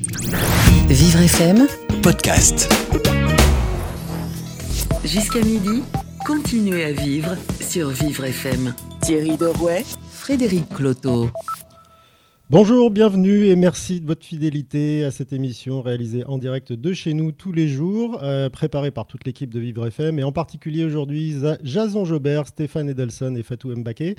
Vivre FM, podcast. jusqu'à midi, continuez à vivre sur Vivre FM. Thierry Dorouet, Frédéric Cloteau. Bonjour, bienvenue et merci de votre fidélité à cette émission réalisée en direct de chez nous tous les jours, euh, préparée par toute l'équipe de Vivre FM et en particulier aujourd'hui Jason Jobert, Stéphane Edelson et Fatou Mbaké.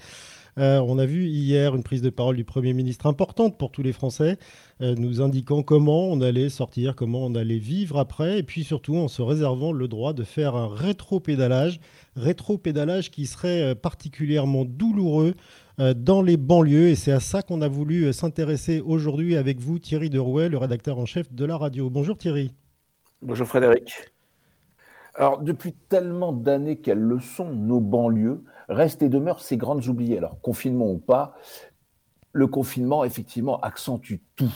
Euh, on a vu hier une prise de parole du Premier ministre importante pour tous les Français, euh, nous indiquant comment on allait sortir, comment on allait vivre après, et puis surtout en se réservant le droit de faire un rétro-pédalage, rétro-pédalage qui serait euh, particulièrement douloureux dans les banlieues. Et c'est à ça qu'on a voulu s'intéresser aujourd'hui avec vous, Thierry Derouet, le rédacteur en chef de la radio. Bonjour Thierry. Bonjour Frédéric. Alors, depuis tellement d'années qu'elles le sont, nos banlieues restent et demeurent ces grandes oubliées. Alors, confinement ou pas, le confinement, effectivement, accentue tout.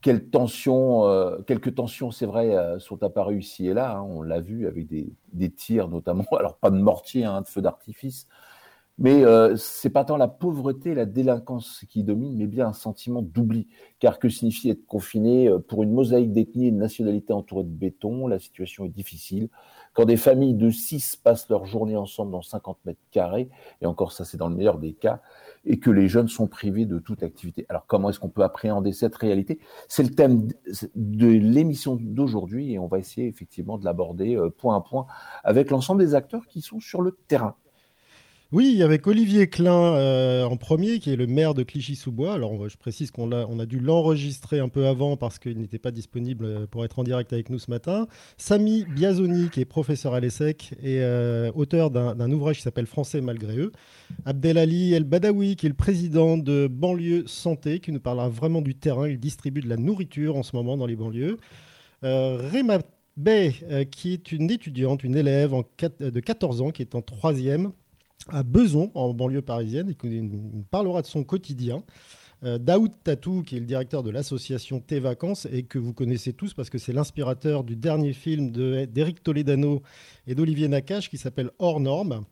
Quelles tensions, euh, quelques tensions, c'est vrai, euh, sont apparues ici et là. hein, on l'a vu avec des, tirs notamment. Alors, pas de mortier, hein, de feux d'artifice. Mais euh, c'est pas tant la pauvreté et la délinquance qui dominent, mais bien un sentiment d'oubli. Car que signifie être confiné euh, pour une mosaïque d'ethnie et de nationalité entourée de béton La situation est difficile. Quand des familles de 6 passent leur journée ensemble dans 50 mètres carrés, et encore ça c'est dans le meilleur des cas, et que les jeunes sont privés de toute activité. Alors comment est-ce qu'on peut appréhender cette réalité? C'est le thème de l'émission d'aujourd'hui, et on va essayer effectivement de l'aborder euh, point à point avec l'ensemble des acteurs qui sont sur le terrain. Oui, avec Olivier Klein euh, en premier, qui est le maire de Clichy-sous-Bois. Alors, je précise qu'on a, dû l'enregistrer un peu avant parce qu'il n'était pas disponible pour être en direct avec nous ce matin. Samy Biazoni, qui est professeur à l'ESSEC et euh, auteur d'un ouvrage qui s'appelle Français malgré eux. Abdelali El Badawi, qui est le président de Banlieue Santé, qui nous parlera vraiment du terrain. Il distribue de la nourriture en ce moment dans les banlieues. Euh, Réma Bay, qui est une étudiante, une élève de 14 ans, qui est en troisième à Beson, en banlieue parisienne, et qui parlera de son quotidien. Euh, Daoud Tatou, qui est le directeur de l'association T Vacances, et que vous connaissez tous parce que c'est l'inspirateur du dernier film d'Éric Toledano et d'Olivier Nakache qui s'appelle Hors Normes.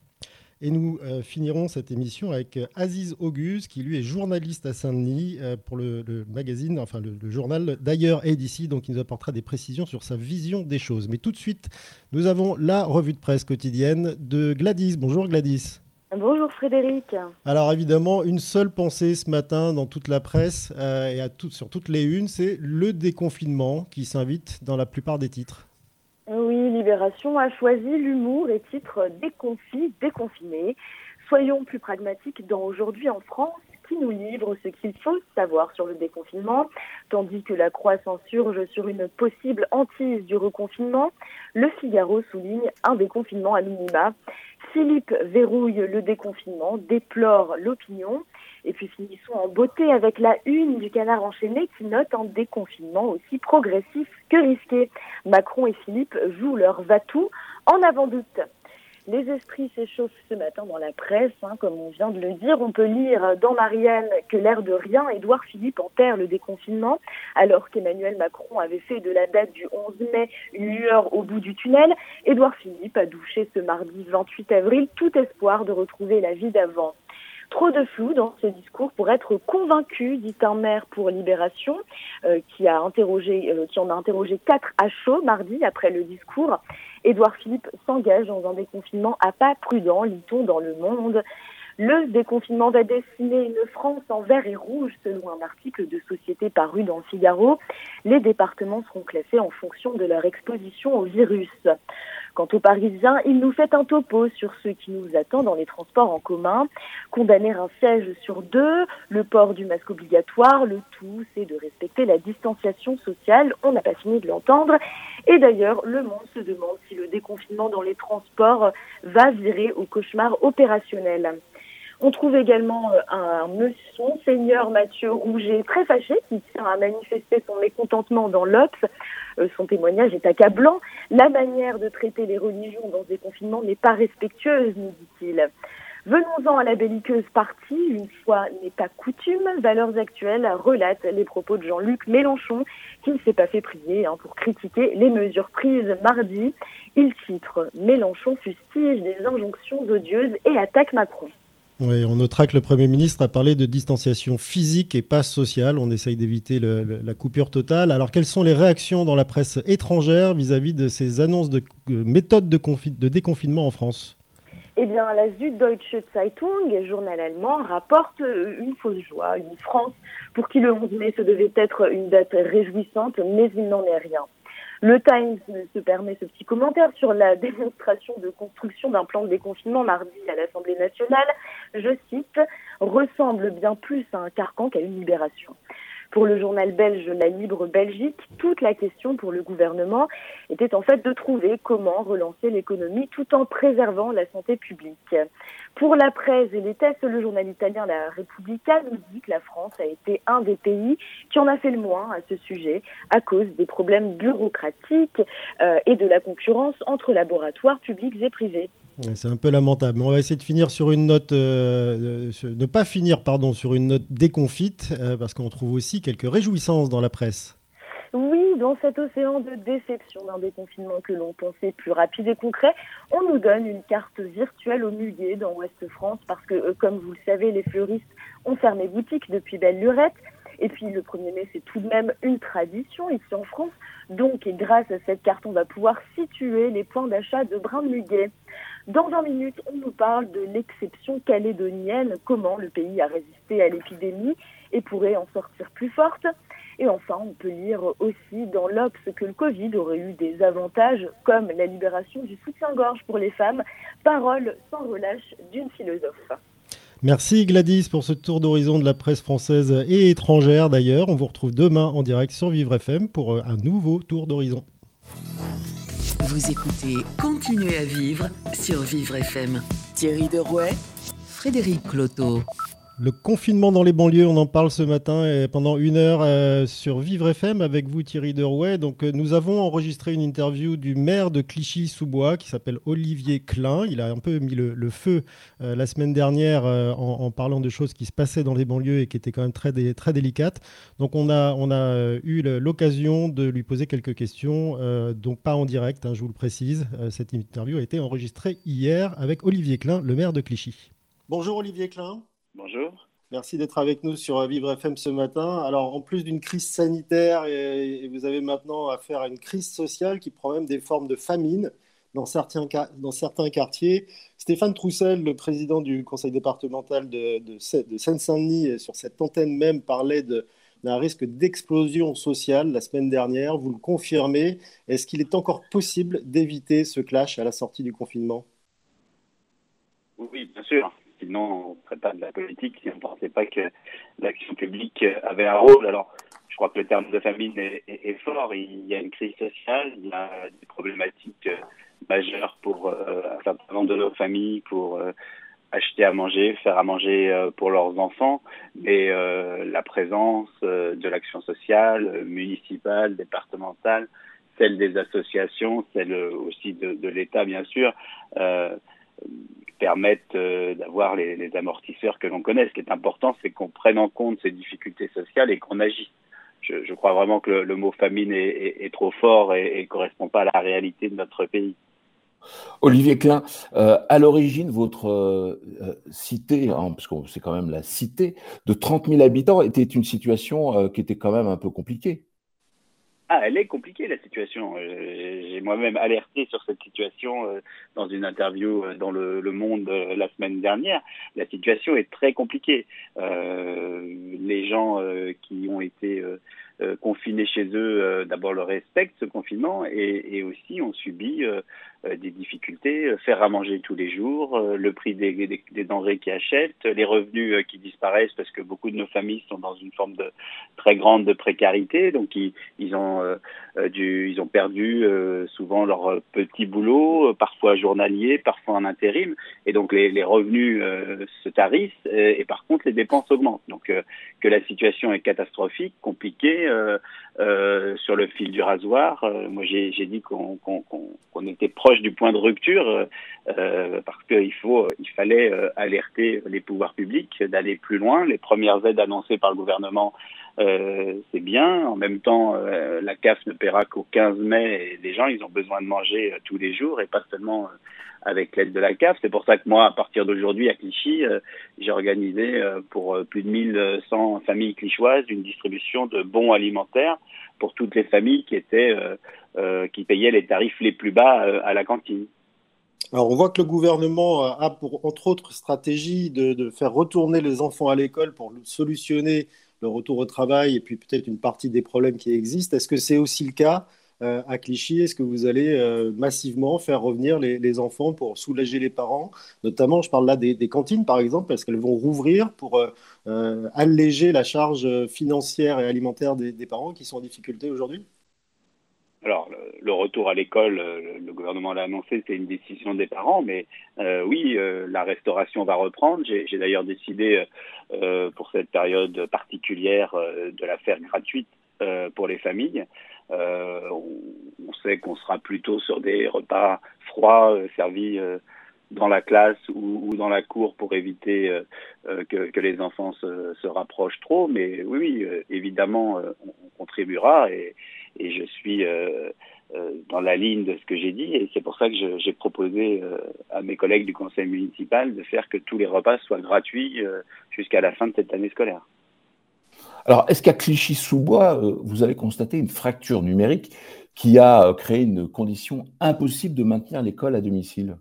Et nous euh, finirons cette émission avec euh, Aziz Auguste, qui lui est journaliste à Saint-Denis euh, pour le, le magazine, enfin le, le journal d'ailleurs et d'ici, donc il nous apportera des précisions sur sa vision des choses. Mais tout de suite, nous avons la revue de presse quotidienne de Gladys. Bonjour Gladys. Bonjour Frédéric. Alors évidemment, une seule pensée ce matin dans toute la presse et à tout- sur toutes les unes, c'est le déconfinement qui s'invite dans la plupart des titres. Oui, Libération a choisi l'humour et titre Déconfit, déconfiné. Soyons plus pragmatiques dans Aujourd'hui en France qui nous livre ce qu'il faut savoir sur le déconfinement, tandis que la croix s'insurge sur une possible hantise du reconfinement. Le Figaro souligne un déconfinement à minima. Philippe verrouille le déconfinement, déplore l'opinion. Et puis finissons en beauté avec la une du canard enchaîné qui note un déconfinement aussi progressif que risqué. Macron et Philippe jouent leur va-tout en avant-doute. Les esprits s'échauffent ce matin dans la presse, hein, comme on vient de le dire. On peut lire dans Marianne que l'air de rien, Édouard Philippe enterre le déconfinement, alors qu'Emmanuel Macron avait fait de la date du 11 mai une lueur au bout du tunnel. Édouard Philippe a douché ce mardi 28 avril tout espoir de retrouver la vie d'avant. Trop de flou dans ce discours pour être convaincu, dit un maire pour Libération, euh, qui a interrogé, euh, qui en a interrogé quatre à chaud mardi après le discours. Édouard Philippe s'engage dans un déconfinement à pas prudent, lit-on dans le monde. Le déconfinement va dessiner une France en vert et rouge, selon un article de Société paru dans le Figaro. Les départements seront classés en fonction de leur exposition au virus. Quant aux Parisiens, il nous fait un topo sur ce qui nous attend dans les transports en commun. Condamner un siège sur deux, le port du masque obligatoire, le tout, c'est de respecter la distanciation sociale. On n'a pas fini de l'entendre. Et d'ailleurs, le monde se demande si le déconfinement dans les transports va virer au cauchemar opérationnel. On trouve également euh, un monsieur, Seigneur Mathieu Rouget, très fâché, qui tient à manifester son mécontentement dans l'Obs. Euh, son témoignage est accablant. La manière de traiter les religions dans ce déconfinement n'est pas respectueuse, nous dit-il. Venons-en à la belliqueuse partie, une fois n'est pas coutume, Valeurs Actuelles relate les propos de Jean-Luc Mélenchon, qui ne s'est pas fait prier hein, pour critiquer les mesures prises mardi. Il titre Mélenchon fustige des injonctions odieuses et attaque Macron. Oui, on notera que le Premier ministre a parlé de distanciation physique et pas sociale. On essaye d'éviter la coupure totale. Alors, quelles sont les réactions dans la presse étrangère vis-à-vis de ces annonces de méthodes de, déconfinement en France? Eh bien, la Süddeutsche Zeitung, journal allemand, rapporte une fausse joie, une France pour qui le 11 mai se devait être une date réjouissante, mais il n'en est rien. Le Times se permet ce petit commentaire sur la démonstration de construction d'un plan de déconfinement mardi à l'Assemblée nationale. Je cite, ressemble bien plus à un carcan qu'à une libération. Pour le journal belge La Libre Belgique, toute la question pour le gouvernement était en fait de trouver comment relancer l'économie tout en préservant la santé publique. Pour la presse et les tests, le journal italien La Repubblica nous dit que la France a été un des pays qui en a fait le moins à ce sujet à cause des problèmes bureaucratiques euh, et de la concurrence entre laboratoires publics et privés. C'est un peu lamentable. On va essayer de finir sur une note, euh, ne pas finir pardon sur une note déconfite, euh, parce qu'on trouve aussi quelques réjouissances dans la presse. Oui, dans cet océan de déception d'un déconfinement que l'on pensait plus rapide et concret, on nous donne une carte virtuelle au muguet dans Ouest France parce que, euh, comme vous le savez, les fleuristes ont fermé boutique depuis belle lurette. Et puis le 1er mai, c'est tout de même une tradition ici en France. Donc, grâce à cette carte, on va pouvoir situer les points d'achat de brin de muguet. Dans 20 minutes, on nous parle de l'exception calédonienne, comment le pays a résisté à l'épidémie et pourrait en sortir plus forte. Et enfin, on peut lire aussi dans l'Obs que le Covid aurait eu des avantages comme la libération du soutien-gorge pour les femmes, parole sans relâche d'une philosophe. Merci Gladys pour ce tour d'horizon de la presse française et étrangère d'ailleurs. On vous retrouve demain en direct sur Vivre FM pour un nouveau tour d'horizon. Vous écoutez Continuez à vivre sur Vivre FM. Thierry Derouet, Frédéric Cloteau. Le confinement dans les banlieues, on en parle ce matin et pendant une heure euh, sur Vivre FM avec vous Thierry Derouet. Donc euh, nous avons enregistré une interview du maire de Clichy-sous-Bois qui s'appelle Olivier Klein. Il a un peu mis le, feu euh, la semaine dernière en, parlant de choses qui se passaient dans les banlieues et qui étaient quand même très, très délicates. Donc on a, on a eu l'occasion de lui poser quelques questions, donc pas en direct, hein, je vous le précise. cette interview a été enregistrée hier avec Olivier Klein, le maire de Clichy. Bonjour Olivier Klein. Bonjour. Merci d'être avec nous sur Vivre FM ce matin. Alors, en plus d'une crise sanitaire, et, vous avez maintenant affaire à une crise sociale qui prend même des formes de famine dans certains, dans certains quartiers. Stéphane Troussel, le président du conseil départemental de, de, de Seine-Saint-Denis, sur cette antenne même, parlait d'un risque d'explosion sociale la semaine dernière. Vous le confirmez. Est-ce qu'il est encore possible d'éviter ce clash à la sortie du confinement? Oui, bien sûr sinon on ne ferait pas de la politique si on ne pensait pas que l'action publique avait un rôle. Alors, je crois que le terme de famine est, fort. Il y a une crise sociale, il y a des problématiques majeures pour euh, un certain nombre de nos familles, pour euh, acheter à manger, faire à manger euh, pour leurs enfants, mais la présence de l'action sociale, municipale, départementale, celle des associations, celle aussi de, de l'État, bien sûr, permettent euh, d'avoir les, amortisseurs que l'on connaît. Ce qui est important, c'est qu'on prenne en compte ces difficultés sociales et qu'on agisse. Je, crois vraiment que le, mot famine est, trop fort et ne correspond pas à la réalité de notre pays. Olivier Klein, euh, à l'origine, votre euh, cité, hein, parce que c'est quand même la cité, de 30 000 habitants, était une situation qui était quand même un peu compliquée. Ah, elle est compliquée la situation. Euh, j'ai moi-même alerté sur cette situation euh, dans une interview euh, dans le, Monde la semaine dernière. La situation est très compliquée. les gens qui ont été confinés chez eux, d'abord le respectent ce confinement et, aussi ont subi des difficultés, euh, faire à manger tous les jours, euh, le prix des, des, denrées qu'ils achètent, les revenus qui disparaissent parce que beaucoup de nos familles sont dans une forme de très grande de précarité, donc ils, ils ont du, ils ont perdu souvent leur petit boulot, parfois journalier, parfois en intérim, et donc les, les revenus se tarissent et, par contre les dépenses augmentent. Donc que la situation est catastrophique, compliquée, sur le fil du rasoir. moi j'ai dit qu'on qu'on était proche du point de rupture euh, euh, parce qu'il faut, il fallait euh, alerter les pouvoirs publics d'aller plus loin. Les premières aides annoncées par le gouvernement c'est bien. En même temps, la CAF ne paiera qu'au 15 mai et les gens, ils ont besoin de manger tous les jours et pas seulement avec l'aide de la CAF. C'est pour ça que moi, à partir d'aujourd'hui, à Clichy, j'ai organisé pour plus de 1100 familles clichoises une distribution de bons alimentaires pour toutes les familles qui étaient qui payaient les tarifs les plus bas à la cantine. Alors, on voit que le gouvernement a pour, entre autres, stratégie de, faire retourner les enfants à l'école pour solutionner le retour au travail et puis peut-être une partie des problèmes qui existent. Est-ce que c'est aussi le cas euh, à Clichy Est-ce que vous allez euh, massivement faire revenir les, enfants pour soulager les parents? Notamment, je parle là des, cantines, par exemple, parce qu'elles vont rouvrir pour euh, alléger la charge financière et alimentaire des parents qui sont en difficulté aujourd'hui? Alors, le, retour à l'école, euh, le, gouvernement l'a annoncé, c'est une décision des parents, mais euh, oui, euh, la restauration va reprendre. J'ai d'ailleurs décidé pour cette période particulière de la faire gratuite pour les familles. On, on, sait qu'on sera plutôt sur des repas froids servis dans la classe ou, dans la cour pour éviter que, les enfants se, rapprochent trop, mais oui, évidemment, on, on contribuera et je suis euh, euh, dans la ligne de ce que j'ai dit et c'est pour ça que j'ai proposé euh, à mes collègues du conseil municipal de faire que tous les repas soient gratuits jusqu'à la fin de cette année scolaire. Alors, est-ce qu'à Clichy-sous-Bois, vous avez constaté une fracture numérique qui a créé une condition impossible de maintenir l'école à domicile?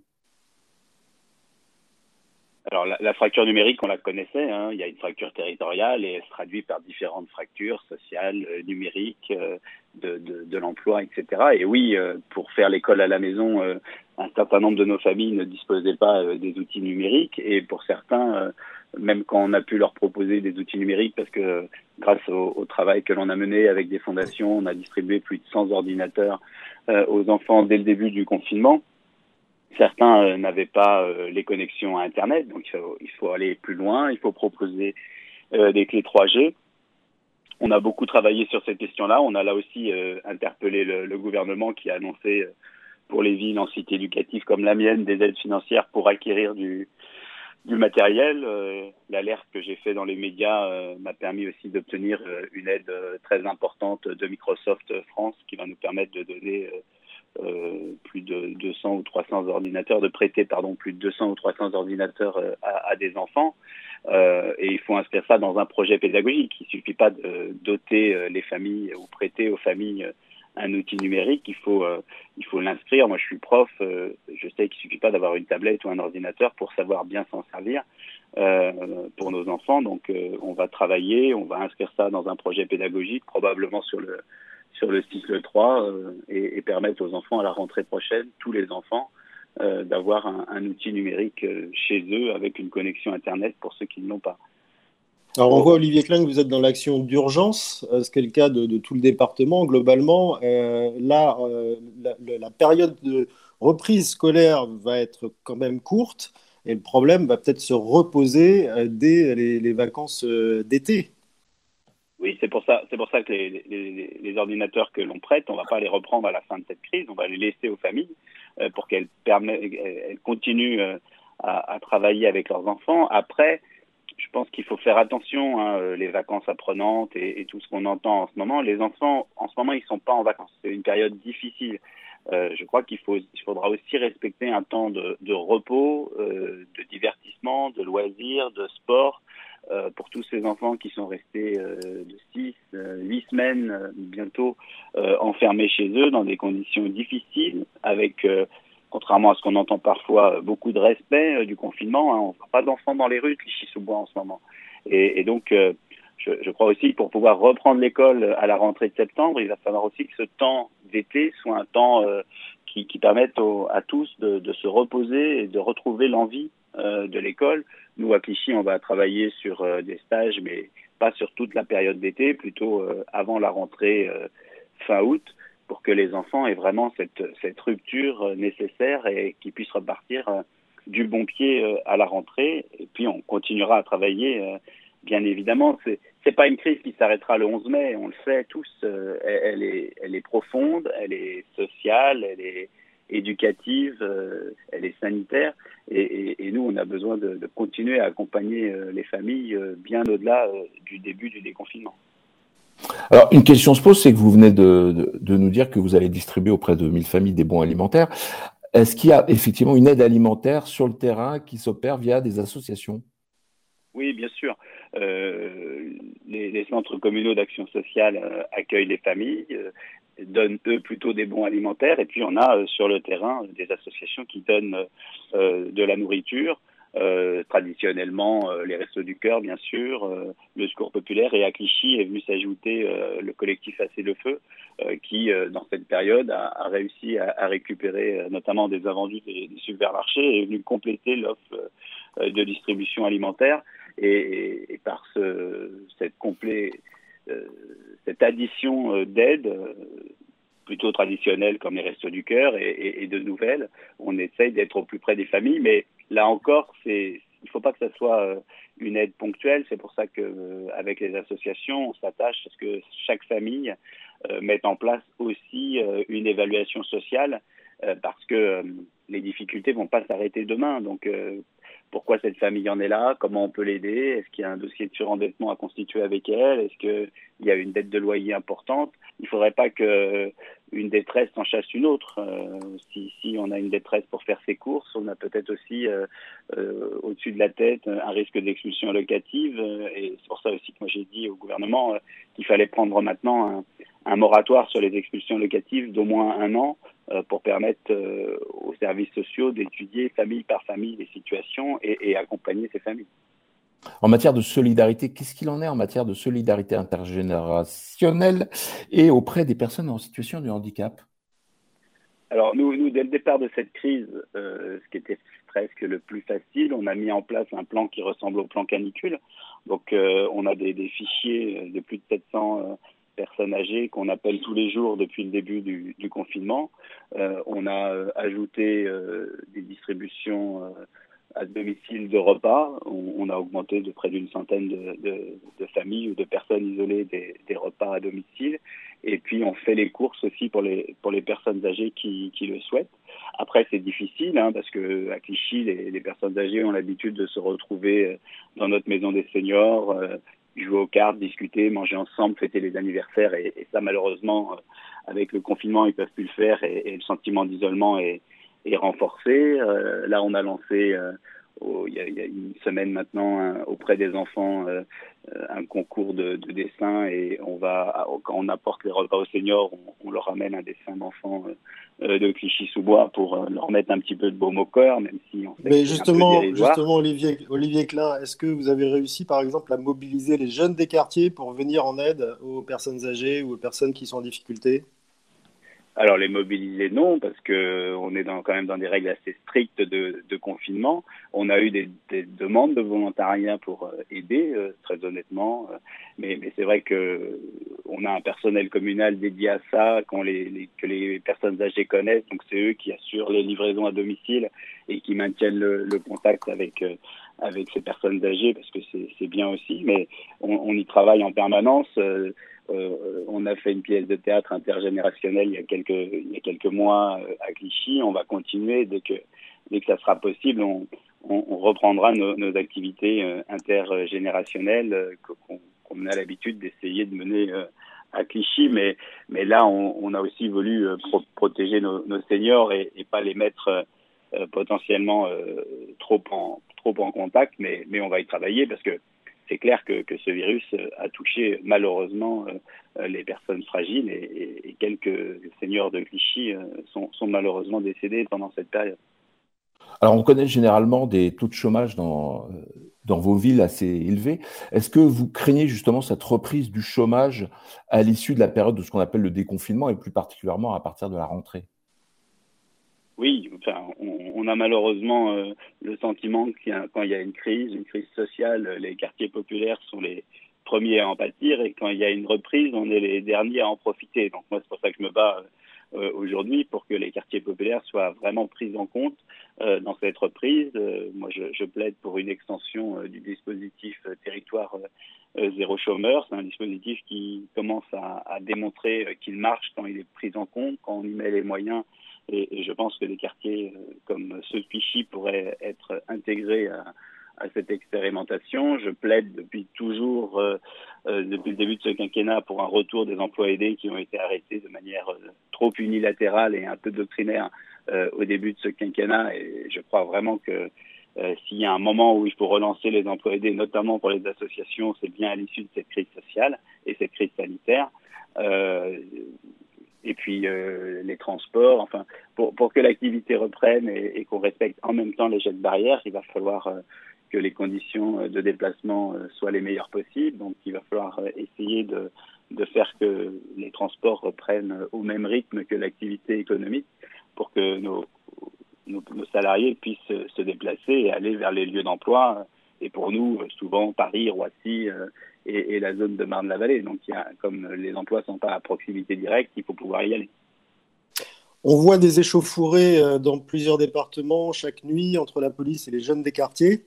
Alors la, fracture numérique, on la connaissait. Hein. Il y a une fracture territoriale et elle se traduit par différentes fractures sociales, euh, numériques, euh, de, l'emploi, etc. Et oui, euh, pour faire l'école à la maison, un certain nombre de nos familles ne disposaient pas des outils numériques. Et pour certains, même quand on a pu leur proposer des outils numériques, parce que grâce au, travail que l'on a mené avec des fondations, on a distribué plus de 100 ordinateurs aux enfants dès le début du confinement Certains euh, n'avaient pas euh, les connexions à Internet, donc il faut, aller plus loin, il faut proposer euh, des clés 3G. On a beaucoup travaillé sur cette question-là. On a là aussi interpellé le, le, gouvernement qui a annoncé pour les villes en cité éducative comme la mienne des aides financières pour acquérir du, du matériel. L'alerte que j'ai fait dans les médias m'a permis aussi d'obtenir une aide très importante de Microsoft France qui va nous permettre de donner euh, plus de 200 ou 300 ordinateurs, de prêter pardon plus de 200 ou 300 ordinateurs euh, à, à, des enfants. Euh, et il faut inscrire ça dans un projet pédagogique. Il suffit pas de doter euh, les familles ou prêter aux familles un outil numérique. Il faut il faut l'inscrire. Moi, je suis prof. je sais qu'il suffit pas d'avoir une tablette ou un ordinateur pour savoir bien s'en servir. pour nos enfants. Donc, on va travailler, on va inscrire ça dans un projet pédagogique, probablement sur le sur le cycle 3 euh, et, permettre aux enfants à la rentrée prochaine, tous les enfants, euh, d'avoir un, outil numérique euh, chez eux avec une connexion Internet pour ceux qui ne l'ont pas. Alors on voit Olivier Klein que vous êtes dans l'action d'urgence, ce qui est le cas de, tout le département. Globalement, là, la, période de reprise scolaire va être quand même courte et le problème va peut-être se reposer dès les vacances d'été. Oui, c'est pour ça, que les, ordinateurs que l'on prête, on va pas les reprendre à la fin de cette crise, on va les laisser aux familles euh, pour qu'elles elles continuent euh, à, à, travailler avec leurs enfants. Après, je pense qu'il faut faire attention, hein, euh, les vacances apprenantes et, tout ce qu'on entend en ce moment. Les enfants, en ce moment, ils sont pas en vacances. C'est une période difficile. Euh, je crois qu'il faudra aussi respecter un temps de, repos, euh, de divertissement, de loisirs, de sport pour tous ces enfants qui sont restés de 6, 8 euh, semaines bientôt enfermés chez eux dans des conditions difficiles, avec, contrairement à ce qu'on entend parfois, beaucoup de respect du confinement. Hein. on ne voit pas d'enfants dans les rues de Clichy-sous-Bois en ce moment. Et, et donc, je, je, crois aussi que pour pouvoir reprendre l'école à la rentrée de septembre, il va falloir aussi que ce temps d'été soit un temps qui, qui permette à tous de, de, se reposer et de retrouver l'envie euh, de l'école. Nous, à Clichy, on va travailler sur euh, des stages, mais pas sur toute la période d'été, plutôt euh, avant la rentrée fin août, pour que les enfants aient vraiment cette, cette rupture nécessaire et qu'ils puissent repartir du bon pied à la rentrée. Et puis, on continuera à travailler, bien évidemment. C'est c'est pas une crise qui s'arrêtera le 11 mai, on le sait tous. elle, est, elle est profonde, elle est sociale, elle est éducative, euh, elle est sanitaire, et, nous, on a besoin de, continuer à accompagner euh, les familles euh, bien au-delà du début du déconfinement. Alors, une question se pose, c'est que vous venez de, nous dire que vous allez distribuer auprès de 1000 familles des bons alimentaires. Est-ce qu'il y a effectivement une aide alimentaire sur le terrain qui s'opère via des associations? Oui, bien sûr. Euh, les, centres communaux d'action sociale euh, accueillent les familles, euh, donnent eux plutôt des bons alimentaires, et puis on a sur le terrain des associations qui donnent de la nourriture, euh, traditionnellement euh, les Restos du Cœur, bien sûr, euh, le Secours Populaire, et à Clichy est venu s'ajouter le collectif Assez le Feu, qui, dans cette période, a, réussi à, récupérer notamment des invendus des, supermarchés et est venu compléter l'offre de distribution alimentaire. Et, par ce, cette, cette addition d'aide, plutôt traditionnelles comme les Restos du Cœur et, et, de nouvelles. On essaye d'être au plus près des familles, mais là encore, c'est il ne faut pas que ça soit euh, une aide ponctuelle. C'est pour ça que euh, avec les associations, on s'attache à ce que chaque famille euh, mette en place aussi une évaluation sociale, parce que les difficultés vont pas s'arrêter demain. Donc pourquoi cette famille en est là, comment on peut l'aider, est-ce qu'il y a un dossier de surendettement à constituer avec elle, est-ce qu'il y a une dette de loyer importante? Il ne faudrait pas que une détresse en chasse une autre. Euh, si, si, on a une détresse pour faire ses courses, on a peut-être aussi euh, euh, au-dessus de la tête un risque d'expulsion locative. et c'est pour ça aussi que moi j'ai dit au gouvernement qu'il fallait prendre maintenant un, moratoire sur les expulsions locatives d'au moins un an pour permettre aux services sociaux d'étudier famille par famille les situations et, accompagner ces familles. En matière de solidarité, qu'est-ce qu'il en est en matière de solidarité intergénérationnelle et auprès des personnes en situation de handicap? Alors nous, dès le départ de cette crise, euh, ce qui était presque le plus facile, on a mis en place un plan qui ressemble au plan canicule. Donc on a des, fichiers de plus de 700 personnes âgées qu'on appelle tous les jours depuis le début du, confinement. Euh, on a euh, ajouté euh, des distributions à domicile de repas. On, a augmenté de près d'une centaine de, familles ou de personnes isolées des, repas à domicile. Et puis on fait les courses aussi pour les, pour les personnes âgées qui, qui le souhaitent. Après, c'est difficile hein, parce que à Clichy, les, personnes âgées ont l'habitude de se retrouver dans notre maison des seniors, jouer aux cartes, discuter, manger ensemble, fêter les anniversaires. Et, ça, malheureusement, euh, avec le confinement, ils peuvent plus le faire et le sentiment d'isolement est, est, renforcé. Euh, là, on a lancé euh, il, y a, il, y a, une semaine maintenant hein, auprès des enfants euh, un concours de, de, dessin et on va quand on apporte les repas aux seniors, on, on leur ramène un dessin d'enfant euh, de Clichy-sous-Bois pour euh, leur mettre un petit peu de baume au cœur, même si on Mais justement, justement Olivier, Olivier Klein, est-ce que vous avez réussi par exemple à mobiliser les jeunes des quartiers pour venir en aide aux personnes âgées ou aux personnes qui sont en difficulté? Alors les mobiliser non, parce que on est dans, quand même dans des règles assez strictes de, de confinement. On a eu des, des, demandes de volontariat pour euh, aider, euh, très honnêtement, euh, mais, mais c'est vrai que on a un personnel communal dédié à ça, les, les, que les personnes âgées connaissent, donc c'est eux qui assurent les livraisons à domicile et qui maintiennent le, le contact avec avec ces personnes âgées, parce que c'est bien aussi, mais on, on, y travaille en permanence. Euh, on a fait une pièce de théâtre intergénérationnelle il y a quelques, mois euh, à Clichy. On va continuer dès que, ça sera possible. On, reprendra nos, activités euh, intergénérationnelles qu'on a l'habitude d'essayer de mener à Clichy, mais, là, on, a aussi voulu pro protéger nos, seniors et, pas les mettre potentiellement trop en trop en contact, mais, mais on va y travailler parce que c'est clair que, que, ce virus a touché malheureusement euh, les personnes fragiles et, quelques seigneurs de Clichy euh, sont, sont, malheureusement décédés pendant cette période. Alors on connaît généralement des taux de chômage dans, euh, dans vos villes assez élevés. Est-ce que vous craignez justement cette reprise du chômage à l'issue de la période de ce qu'on appelle le déconfinement et plus particulièrement à partir de la rentrée? Oui, enfin, on, a malheureusement euh, le sentiment que quand il y a une crise, une crise sociale, les quartiers populaires sont les premiers à en pâtir et quand il y a une reprise, on est les derniers à en profiter. Donc moi, c'est pour ça que je me bats euh, aujourd'hui pour que les quartiers populaires soient vraiment pris en compte euh, dans cette reprise. Euh, moi, je, plaide pour une extension euh, du dispositif euh, territoire zéro chômeur. C'est un dispositif qui commence à, à démontrer qu'il marche quand il est pris en compte, quand on y met les moyens et, je pense que des quartiers euh, comme ceux de Clichy pourraient être intégrés à, à cette expérimentation. Je plaide depuis toujours, euh, euh, depuis le début de ce quinquennat, pour un retour des emplois aidés qui ont été arrêtés de manière trop unilatérale et un peu doctrinaire au début de ce quinquennat. Et je crois vraiment que s'il y a un moment où il faut relancer les emplois aidés, notamment pour les associations, c'est bien à l'issue de cette crise sociale et cette crise sanitaire. Euh, et puis euh, les transports. Enfin, pour, pour que l'activité reprenne et, qu'on respecte en même temps les jets de barrière, il va falloir euh, que les conditions de déplacement euh, soient les meilleures possibles. Donc, il va falloir essayer de, de faire que les transports reprennent au même rythme que l'activité économique pour que nos, nos, salariés puissent se déplacer et aller vers les lieux d'emploi. Et pour nous, souvent Paris, Roissy, et, la zone de Marne-la-Vallée. Donc, comme les emplois ne sont pas à proximité directe, il faut pouvoir y aller. On voit des échauffourées euh, dans plusieurs départements chaque nuit entre la police et les jeunes des quartiers.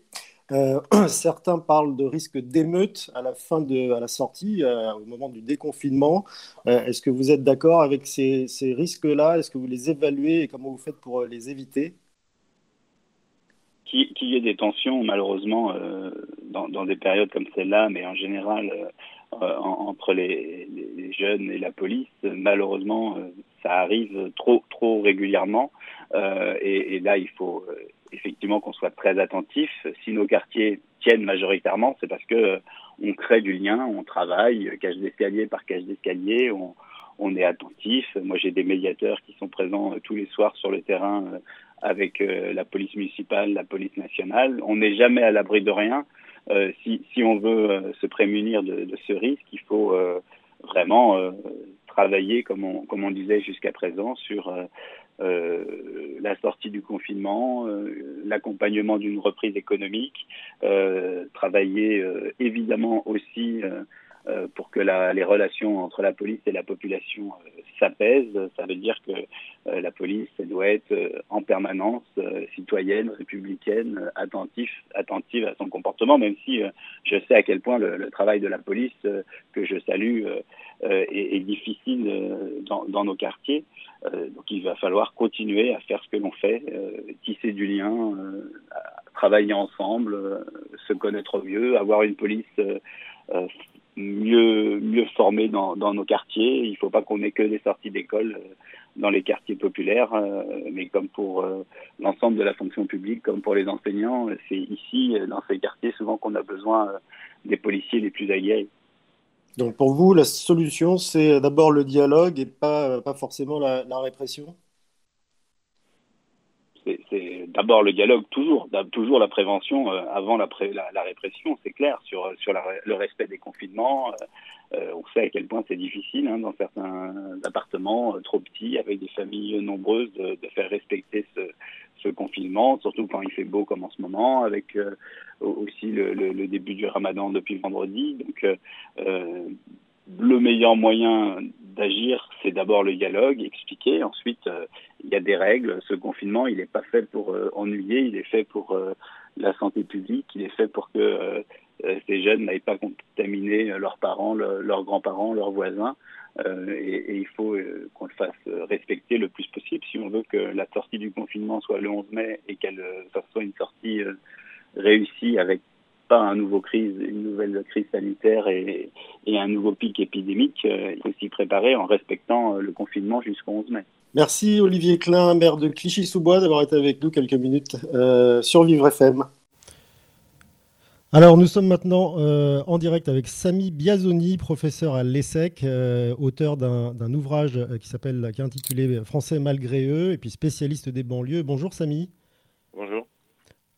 Euh, certains parlent de risque d'émeute à la fin à la sortie, euh, au moment du déconfinement. Est-ce que vous êtes d'accord avec ces risques-là? Est-ce que vous les évaluez et comment vous faites pour les éviter? Qu'il y ait des tensions, malheureusement, euh, dans, des périodes comme celle-là, mais en général, euh, entre les, jeunes et la police, malheureusement, euh, ça arrive trop, trop régulièrement. Et, et, là, il faut effectivement qu'on soit très attentif. Si nos quartiers tiennent majoritairement, c'est parce que on crée du lien, on travaille, cage d'escalier par cage d'escalier, on, on est attentif. Moi, j'ai des médiateurs qui sont présents tous les soirs sur le terrain avec euh, la police municipale, la police nationale. On n'est jamais à l'abri de rien. Euh, si, si, on veut euh, se prémunir de, de, ce risque, il faut vraiment travailler, comme on, comme on disait jusqu'à présent, sur la sortie du confinement, l'accompagnement d'une reprise économique, travailler évidemment aussi euh, pour que la, les relations entre la police et la population euh, s'apaisent. Ça veut dire que euh, la police doit être en permanence citoyenne, républicaine, attentive, attentive à son comportement, même si je sais à quel point le, le travail de la police, que je salue, est, est, difficile dans, dans, nos quartiers. donc il va falloir continuer à faire ce que l'on fait, tisser du lien, travailler ensemble, se connaître mieux, avoir une police mieux mieux formés dans, nos quartiers. Il ne faut pas qu'on ait que des sorties d'école euh, dans les quartiers populaires, euh, mais comme pour euh, l'ensemble de la fonction publique, comme pour les enseignants, c'est ici, dans ces quartiers, souvent qu'on a besoin des policiers les plus aguerris. Donc pour vous, la solution, c'est d'abord le dialogue et pas, pas forcément la répression? C'est d'abord le dialogue, toujours, toujours la prévention euh, avant la, la, répression, c'est clair, sur, sur le respect des confinements. Euh, euh, on sait à quel point c'est difficile hein, dans certains appartements trop petits, avec des familles nombreuses, de, de faire respecter ce, ce, confinement, surtout quand il fait beau comme en ce moment, avec aussi le, le, le, début du ramadan depuis vendredi. Donc, le meilleur moyen d'agir, c'est d'abord le dialogue, expliquer. Ensuite, euh, il y a des règles. Ce confinement, il n'est pas fait pour euh, ennuyer, il est fait pour euh, la santé publique, il est fait pour que ces jeunes n'aillent pas contaminer leurs parents, leurs grands-parents, leurs voisins. Et, et, il faut qu'on le fasse respecter le plus possible si on veut que la sortie du confinement soit le 11 mai et qu'elle soit une sortie réussie avec un nouveau crise, une nouvelle crise sanitaire et, un nouveau pic épidémique, euh, il faut s'y préparer en respectant euh, le confinement jusqu'au 11 mai. Merci Olivier Klein, maire de Clichy-sous-Bois, d'avoir été avec nous quelques minutes euh, sur Vivre FM. Alors nous sommes maintenant en direct avec Samy Biazoni, professeur à l'ESSEC, auteur d'un ouvrage qui s'appelle qui est intitulé Français malgré eux et puis spécialiste des banlieues. Bonjour Samy. Bonjour.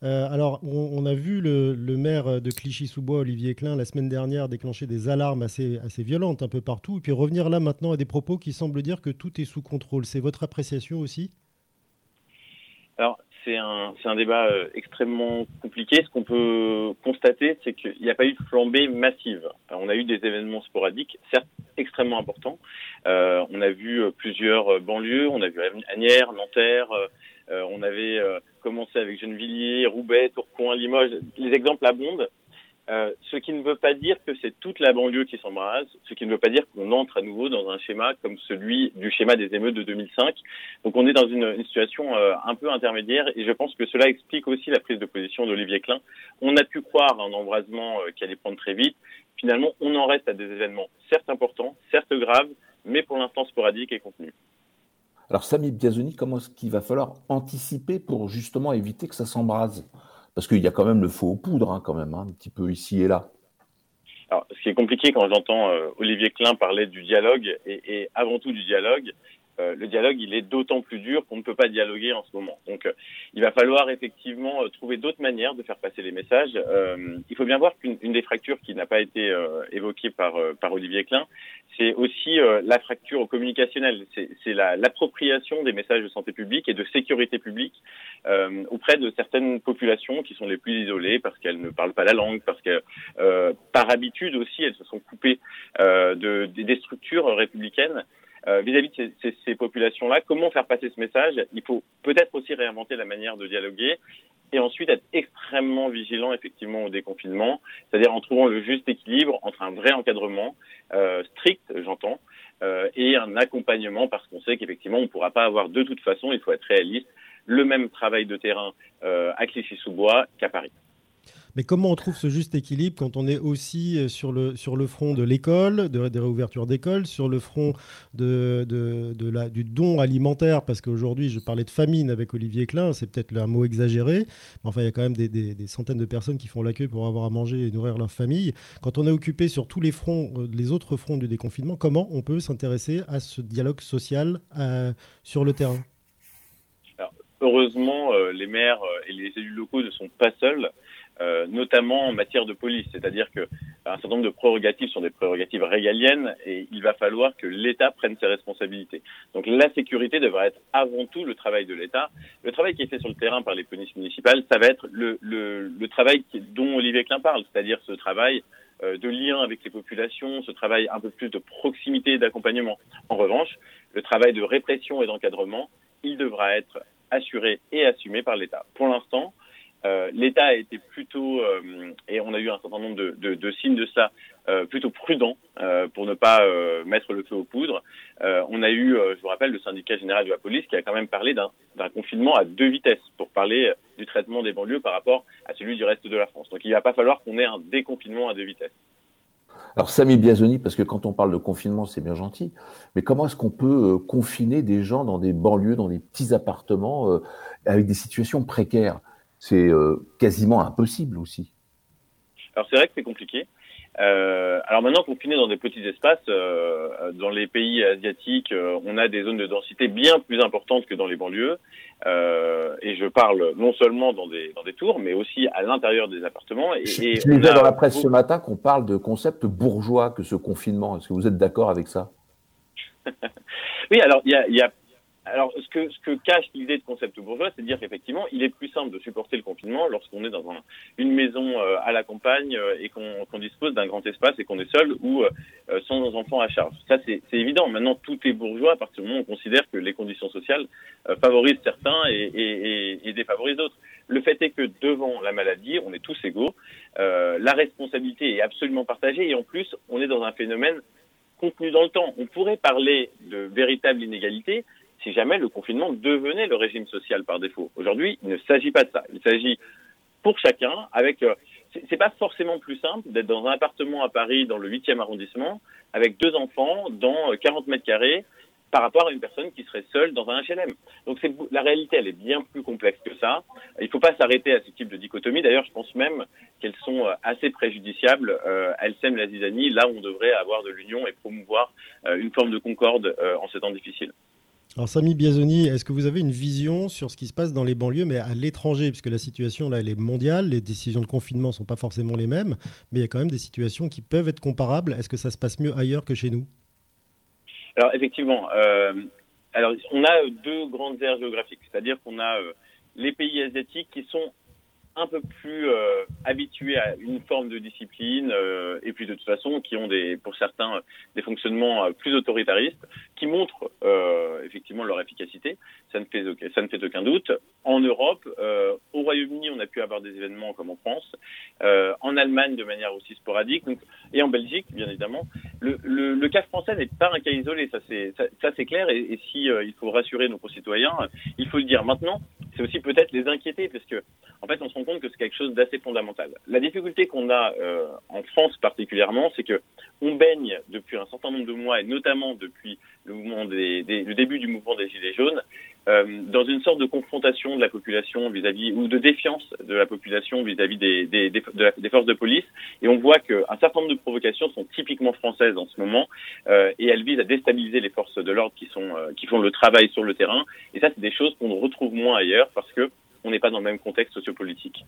Euh, alors, on, a vu le, maire de Clichy-sous-Bois, Olivier Klein, la semaine dernière déclencher des alarmes assez, assez violentes un peu partout, et puis revenir là maintenant à des propos qui semblent dire que tout est sous contrôle. C'est votre appréciation aussi? Alors, c'est un, un, débat euh, extrêmement compliqué. Ce qu'on peut constater, c'est qu'il n'y a pas eu de flambée massive. on a eu des événements sporadiques, certes extrêmement importants. Euh, on a vu plusieurs banlieues, on a vu Agnières, Nanterre, on avait commencé avec Gennevilliers, Roubaix, Tourcoing, Limoges. Les exemples abondent. Euh, ce qui ne veut pas dire que c'est toute la banlieue qui s'embrase, ce qui ne veut pas dire qu'on entre à nouveau dans un schéma comme celui du schéma des émeutes de 2005. Donc on est dans une, une situation euh, un peu intermédiaire et je pense que cela explique aussi la prise de position d'Olivier Klein. On a pu croire à un embrasement euh, qui allait prendre très vite. Finalement, on en reste à des événements certes importants, certes graves, mais pour l'instant sporadiques et contenus. Alors Samy Biazoni, comment est-ce qu'il va falloir anticiper pour justement éviter que ça s'embrase? Parce qu'il y a quand même le faux aux poudres, hein, quand même, hein, un petit peu ici et là. Alors, ce qui est compliqué quand j'entends euh, Olivier Klein parler du dialogue, et, et avant tout du dialogue, euh, le dialogue, il est d'autant plus dur qu'on ne peut pas dialoguer en ce moment. Donc, euh, il va falloir effectivement euh, trouver d'autres manières de faire passer les messages. Il faut bien voir qu'une des fractures qui n'a pas été évoquée par, par Olivier Klein, c'est aussi la fracture communicationnelle. C'est l'appropriation des messages de santé publique et de sécurité publique auprès de certaines populations qui sont les plus isolées parce qu'elles ne parlent pas la langue, parce que par habitude aussi, elles se sont coupées de, des structures républicaines. Euh, vis-à-vis de ces, ces, populations-là, comment faire passer ce message? Il faut peut-être aussi réinventer la manière de dialoguer et ensuite être extrêmement vigilant effectivement au déconfinement, c'est-à-dire en trouvant le juste équilibre entre un vrai encadrement euh, strict, j'entends, euh, et un accompagnement parce qu'on sait qu'effectivement on ne pourra pas avoir de toute façon, il faut être réaliste, le même travail de terrain euh, à Clichy-sous-Bois qu'à Paris. Mais comment on trouve ce juste équilibre quand on est aussi euh, sur le, sur le front de l'école, de, des réouvertures d'école, sur le front de, de, de, la, du don alimentaire? Parce qu'aujourd'hui, je parlais de famine avec Olivier Klein, c'est peut-être un mot exagéré, mais enfin, il y a quand même des, des, centaines de personnes qui font l'accueil pour avoir à manger et nourrir leur famille. Quand on est occupé sur tous les fronts, euh, les autres fronts du déconfinement, comment on peut s'intéresser à ce dialogue social euh, sur le terrain? Heureusement, les maires et les élus locaux ne sont pas seuls. Euh, notamment en matière de police. C'est-à-dire que un certain nombre de prérogatives sont des prérogatives régaliennes et il va falloir que l'État prenne ses responsabilités. Donc la sécurité devrait être avant tout le travail de l'État. Le travail qui est fait sur le terrain par les polices municipales, ça va être le, le, le travail dont Olivier Klein parle, c'est-à-dire ce travail euh, de lien avec les populations, ce travail un peu plus de proximité et d'accompagnement. En revanche, le travail de répression et d'encadrement, il devra être assuré et assumé par l'État. Pour l'instant, euh, l'État a été plutôt, euh, et on a eu un certain nombre de, signes de ça, euh, plutôt prudent pour ne pas mettre le feu aux poudres. on a eu, je vous rappelle, le syndicat général de la police qui a quand même parlé d'un confinement à deux vitesses pour parler du traitement des banlieues par rapport à celui du reste de la France. Donc il va pas falloir qu'on ait un déconfinement à deux vitesses. Alors Samy Biazoni, parce que quand on parle de confinement, c'est bien gentil, mais comment est-ce qu'on peut confiner des gens dans des banlieues, dans des petits appartements, avec des situations précaires? C'est euh, quasiment impossible aussi. Alors c'est vrai que c'est compliqué. Euh, alors maintenant, confiné dans des petits espaces, euh, dans les pays asiatiques, euh, on a des zones de densité bien plus importantes que dans les banlieues. Et je parle non seulement dans des, dans des tours, mais aussi à l'intérieur des appartements. Et, et je lisais dans la presse ce matin qu'on parle de concept bourgeois que ce confinement. Est-ce que vous êtes d'accord avec ça? Oui, alors il y a, y a alors, ce que, ce que cache l'idée de concept bourgeois, c'est de dire qu'effectivement, il est plus simple de supporter le confinement lorsqu'on est dans un, une maison euh, à la campagne euh, et qu'on qu dispose d'un grand espace et qu'on est seul ou euh, sans nos enfants à charge. Ça, c'est évident. Maintenant, tout est bourgeois à partir du moment où on considère que les conditions sociales euh, favorisent certains et, et, et, et, défavorisent d'autres. Le fait est que devant la maladie, on est tous égaux. Euh, la responsabilité est absolument partagée et en plus, on est dans un phénomène contenu dans le temps. On pourrait parler de véritable inégalité si jamais le confinement devenait le régime social par défaut. Aujourd'hui, il ne s'agit pas de ça. Il s'agit pour chacun, avec. Euh, c'est pas forcément plus simple d'être dans un appartement à Paris, dans le 8e arrondissement, avec deux enfants, dans 40 mètres carrés, par rapport à une personne qui serait seule dans un HLM. Donc la réalité, elle est bien plus complexe que ça. Il ne faut pas s'arrêter à ce type de dichotomie. D'ailleurs, je pense même qu'elles sont euh, assez préjudiciables. Euh, elles sèment la zizanie là où on devrait avoir de l'union et promouvoir euh, une forme de concorde euh, en ces temps difficiles. Alors Samy Biazoni, est-ce que vous avez une vision sur ce qui se passe dans les banlieues, mais à l'étranger, puisque la situation là, elle est mondiale, les décisions de confinement ne sont pas forcément les mêmes, mais il y a quand même des situations qui peuvent être comparables. Est-ce que ça se passe mieux ailleurs que chez nous? Alors effectivement, euh, on a deux grandes aires géographiques, c'est-à-dire qu'on a euh, les pays asiatiques qui sont un peu plus euh, habitués à une forme de discipline et puis de toute façon qui ont des, pour certains des fonctionnements plus autoritaristes qui montrent effectivement leur efficacité. Ça ne fait aucun doute. En Europe, au Royaume-Uni, on a pu avoir des événements comme en France, en Allemagne de manière aussi sporadique, et en Belgique bien évidemment. Le, cas français n'est pas un cas isolé, ça c'est clair. Et, et si il faut rassurer nos concitoyens, il faut le dire maintenant. C'est aussi peut-être les inquiéter parce que en fait, on se rend compte que c'est quelque chose d'assez fondamental. La difficulté qu'on a euh, en France particulièrement, c'est que on baigne depuis un certain nombre de mois, et notamment depuis le, mouvement des, des, le début du mouvement des Gilets jaunes, euh, dans une sorte de confrontation de la population vis-à-vis ou de défiance de la population vis-à-vis des, des, des, forces de police. Et on voit qu'un certain nombre de provocations sont typiquement françaises en ce moment, euh, et elles visent à déstabiliser les forces de l'ordre qui sont euh, qui font le travail sur le terrain. Et ça, c'est des choses qu'on retrouve moins ailleurs parce que on n'est pas dans le même contexte sociopolitique.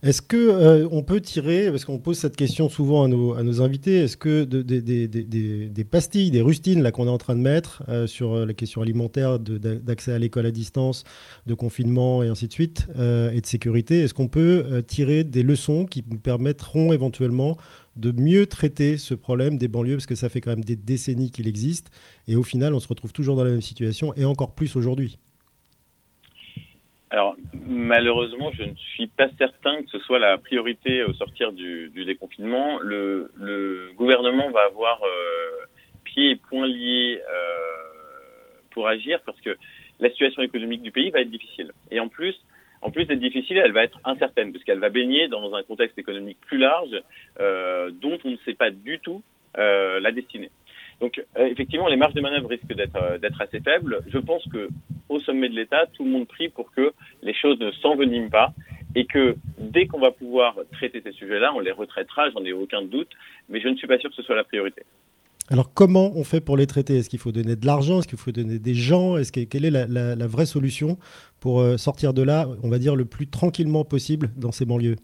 Est-ce que euh, on peut tirer, parce qu'on pose cette question souvent à nos, invités, est-ce que des pastilles, des rustines là qu'on est en train de mettre euh, sur euh, la question alimentaire, d'accès à l'école à distance, de confinement et ainsi de suite, et de sécurité, est-ce qu'on peut tirer des leçons qui nous permettront éventuellement de mieux traiter ce problème des banlieues, parce que ça fait quand même des décennies qu'il existe, et au final on se retrouve toujours dans la même situation, et encore plus aujourd'hui? Alors malheureusement, je ne suis pas certain que ce soit la priorité au sortir du, du déconfinement. Le, le, gouvernement va avoir euh, pieds et poings liés euh, pour agir parce que la situation économique du pays va être difficile. Et en plus, en plus d'être difficile, elle va être incertaine parce qu'elle va baigner dans un contexte économique plus large euh, dont on ne sait pas du tout euh, la destinée. Donc euh, effectivement, les marges de manœuvre risquent d'être euh, d'être assez faibles. Je pense que au sommet de l'État, tout le monde prie pour que les choses ne s'enveniment pas et que dès qu'on va pouvoir traiter ces sujets-là, on les retraitera, j'en ai aucun doute, mais je ne suis pas sûr que ce soit la priorité. Alors comment on fait pour les traiter? Est-ce qu'il faut donner de l'argent? Est-ce qu'il faut donner des gens? Est-ce que, Quelle est la vraie solution pour euh, sortir de là, on va dire, le plus tranquillement possible dans ces banlieues?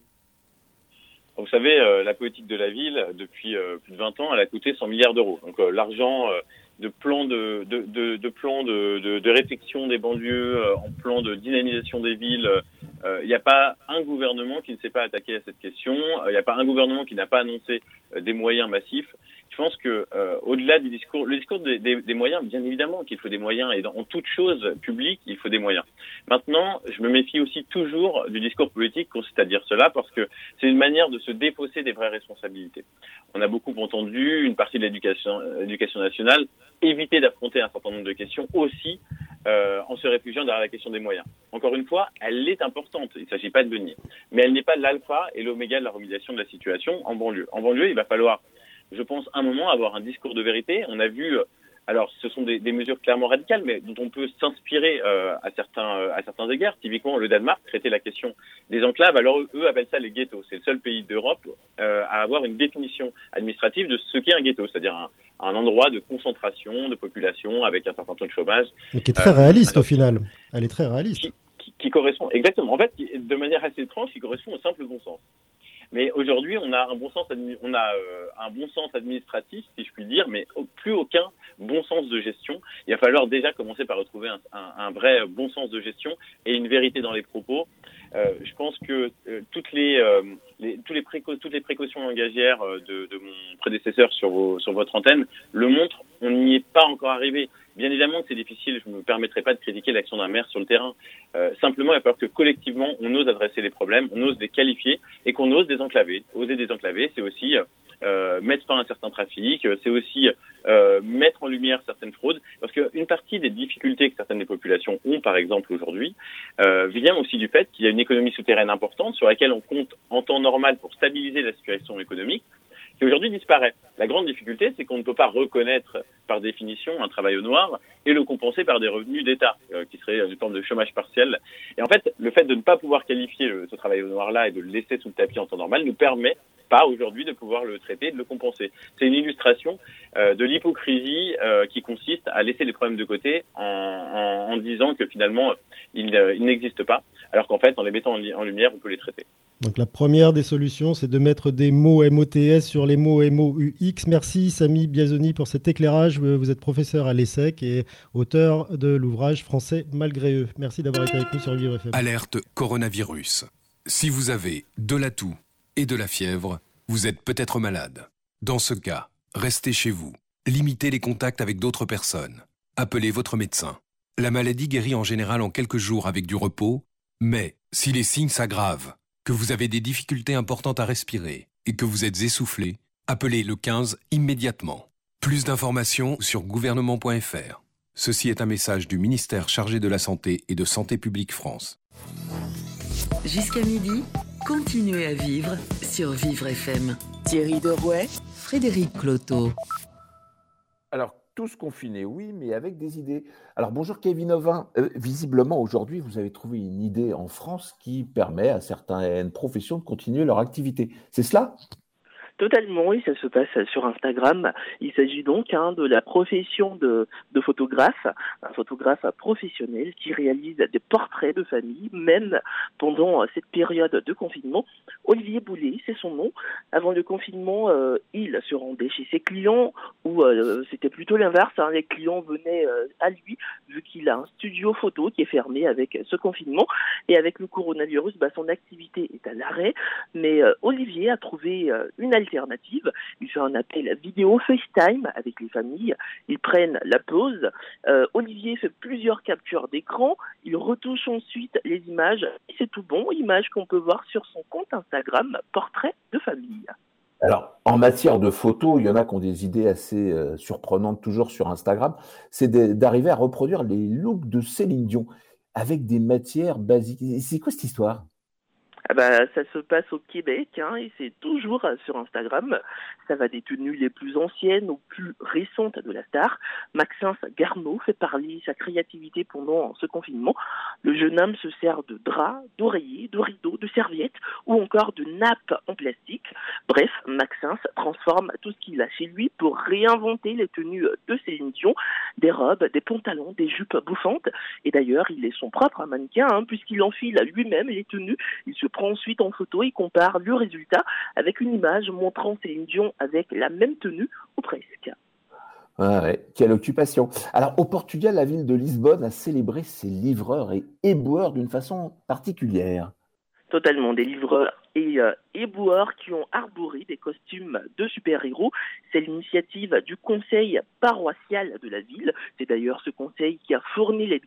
Vous savez, euh, la politique de la ville, depuis euh, plus de 20 ans, elle a coûté 100 milliards d'euros. Donc euh, l'argent de plans de, de, de, plans de, de, de, réflexion des banlieues, en plan de dynamisation des villes, il n'y a pas un gouvernement qui ne s'est pas attaqué à cette question. Il n'y a pas un gouvernement qui n'a pas annoncé des moyens massifs je pense que euh, au-delà du discours, le discours des, moyens, bien évidemment qu'il faut des moyens et dans en toute chose publique, il faut des moyens. Maintenant, je me méfie aussi toujours du discours politique consiste à dire cela parce que c'est une manière de se défausser des vraies responsabilités. On a beaucoup entendu une partie de l'éducation, l'éducation nationale éviter d'affronter un certain nombre de questions aussi euh, en se réfugiant derrière la question des moyens. Encore une fois, elle est importante, il ne s'agit pas de venir, mais elle n'est pas l'alpha et l'oméga de la remédiation de la situation en banlieue. En banlieue, il va falloir je pense, un moment avoir un discours de vérité. On a vu, euh, alors ce sont des, des mesures clairement radicales, mais dont on peut s'inspirer euh, à certains euh, à certains égards. Typiquement, le Danemark traitait la question des enclaves. Alors eux appellent ça les ghettos. C'est le seul pays d'Europe euh, à avoir une définition administrative de ce qu'est un ghetto, c'est-à-dire un, un, endroit de concentration de population avec un certain taux de chômage. Mais qui est très réaliste au final. Elle est très réaliste. Qui, qui, qui correspond exactement. En fait, de manière assez étrange, qui correspond au simple bon sens. Mais aujourd'hui, on a un bon sens, on a euh, un bon sens administratif, si je puis dire, mais plus aucun bon sens de gestion. Il va falloir déjà commencer par retrouver un, un, un vrai bon sens de gestion et une vérité dans les propos. Euh, je pense que euh, toutes les, euh, les, tous les préco toutes les précautions langagières euh, de, de, mon prédécesseur sur, vos, sur votre antenne le montrent. On n'y est pas encore arrivé. Bien évidemment que c'est difficile, je ne me permettrai pas de critiquer l'action d'un maire sur le terrain. Euh, simplement, il va falloir que collectivement, on ose adresser les problèmes, on ose les qualifier et qu'on ose désenclaver. Oser désenclaver, c'est aussi mettre fin à un certain trafic, c'est aussi euh, mettre en lumière certaines fraudes, parce qu'une partie des difficultés que certaines des populations ont, par exemple aujourd'hui, euh, vient aussi du fait qu'il y a une économie souterraine importante sur laquelle on compte en temps normal pour stabiliser la situation économique, qui aujourd'hui disparaît. La grande difficulté, c'est qu'on ne peut pas reconnaître par définition un travail au noir et le compenser par des revenus d'État, euh, qui serait une forme de chômage partiel. Et en fait, le fait de ne pas pouvoir qualifier ce travail au noir-là et de le laisser sous le tapis en temps normal nous permet pas aujourd'hui de pouvoir le traiter et de le compenser. C'est une illustration euh, de l'hypocrisie euh, qui consiste à laisser les problèmes de côté en, en, en disant que finalement ils, euh, ils n'existent pas, alors qu'en fait en les mettant en, en lumière on peut les traiter. Donc la première des solutions, c'est de mettre des mots MOTS sur les mots MOUX. Merci Samy Biazoni pour cet éclairage. Vous êtes professeur à l'ESSEC et auteur de l'ouvrage Français malgré eux. Merci d'avoir été avec nous sur Vivre FM. Alerte coronavirus. Si vous avez de la toux et de la fièvre, vous êtes peut-être malade. Dans ce cas, restez chez vous. Limitez les contacts avec d'autres personnes. Appelez votre médecin. La maladie guérit en général en quelques jours avec du repos, mais si les signes s'aggravent, que vous avez des difficultés importantes à respirer et que vous êtes essoufflé, appelez le 15 immédiatement. Plus d'informations sur gouvernement.fr. Ceci est un message du ministère chargé de la Santé et de Santé publique France. Jusqu'à midi, continuez à vivre sur Vivre FM. Thierry Derouet, Frédéric Cloteau. Alors, tous confinés, oui, mais avec des idées. Alors, bonjour Kevin Ovin. Euh, visiblement, aujourd'hui, vous avez trouvé une idée en France qui permet à certaines professions de continuer leur activité. C'est cela? Totalement, oui, ça se passe sur Instagram. Il s'agit donc hein, de la profession de, photographe, un photographe professionnel qui réalise des portraits de famille, même pendant cette période de confinement. Olivier Boulet, c'est son nom. Avant le confinement, euh, il se rendait chez ses clients, ou euh, c'était plutôt l'inverse, hein, les clients venaient euh, à lui, vu qu'il a un studio photo qui est fermé avec ce confinement. Et avec le coronavirus, bah, son activité est à l'arrêt. Mais Olivier a trouvé une alternative. Il fait un appel vidéo FaceTime avec les familles. Ils prennent la pause. Euh, Olivier fait plusieurs captures d'écran. Il retouche ensuite les images. C'est tout bon. Images qu'on peut voir sur son compte Instagram, Portrait de famille. Alors, en matière de photos, il y en a qui ont des idées assez euh, surprenantes toujours sur Instagram. C'est d'arriver à reproduire les looks de Céline Dion avec des matières basiques. C'est quoi cette histoire? Ah bah, ça se passe au Québec hein, et c'est toujours euh, sur Instagram. Ça va des tenues les plus anciennes aux plus récentes de la star. Maxence Garneau fait parler sa créativité pendant ce confinement. Le jeune homme se sert de draps, d'oreillers, de rideaux, de serviettes ou encore de nappes en plastique. Bref, Maxence transforme tout ce qu'il a chez lui pour réinventer les tenues de Céline Dion, des robes, des pantalons, des jupes bouffantes. Et d'ailleurs, il est son propre mannequin hein, puisqu'il enfile lui-même les tenues. Prend ensuite en photo et compare le résultat avec une image montrant Céline Dion avec la même tenue ou presque. ouais. Quelle occupation. Alors, au Portugal, la ville de Lisbonne a célébré ses livreurs et éboueurs d'une façon particulière. Totalement, des livreurs et euh, éboueurs qui ont arboré des costumes de super-héros. C'est l'initiative du conseil paroissial de la ville. C'est d'ailleurs ce conseil qui a fourni les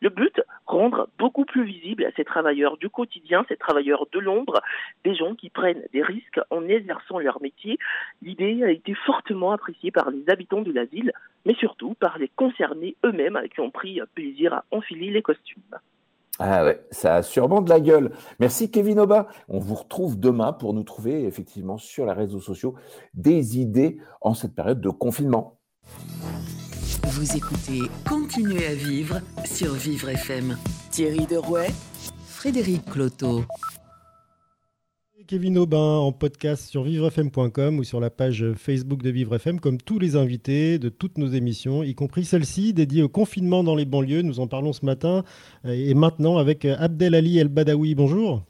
Le but, rendre beaucoup plus visible ces travailleurs du quotidien, ces travailleurs de l'ombre, des gens qui prennent des risques en exerçant leur métier. L'idée a été fortement appréciée par les habitants de la ville, mais surtout par les concernés eux-mêmes qui ont pris plaisir à enfiler les costumes. Ah ouais, ça a sûrement de la gueule. Merci Kevin Oba. On vous retrouve demain pour nous trouver effectivement sur les réseaux sociaux des idées en cette période de confinement. Vous écoutez Continuez à vivre sur Vivre FM. Thierry Derouet, Frédéric Cloteau. Kevin Aubin en podcast sur vivrefm.com ou sur la page Facebook de Vivre FM, comme tous les invités de toutes nos émissions, y compris celle-ci dédiée au confinement dans les banlieues. Nous en parlons ce matin et maintenant avec Abdel Ali El Badawi. Bonjour.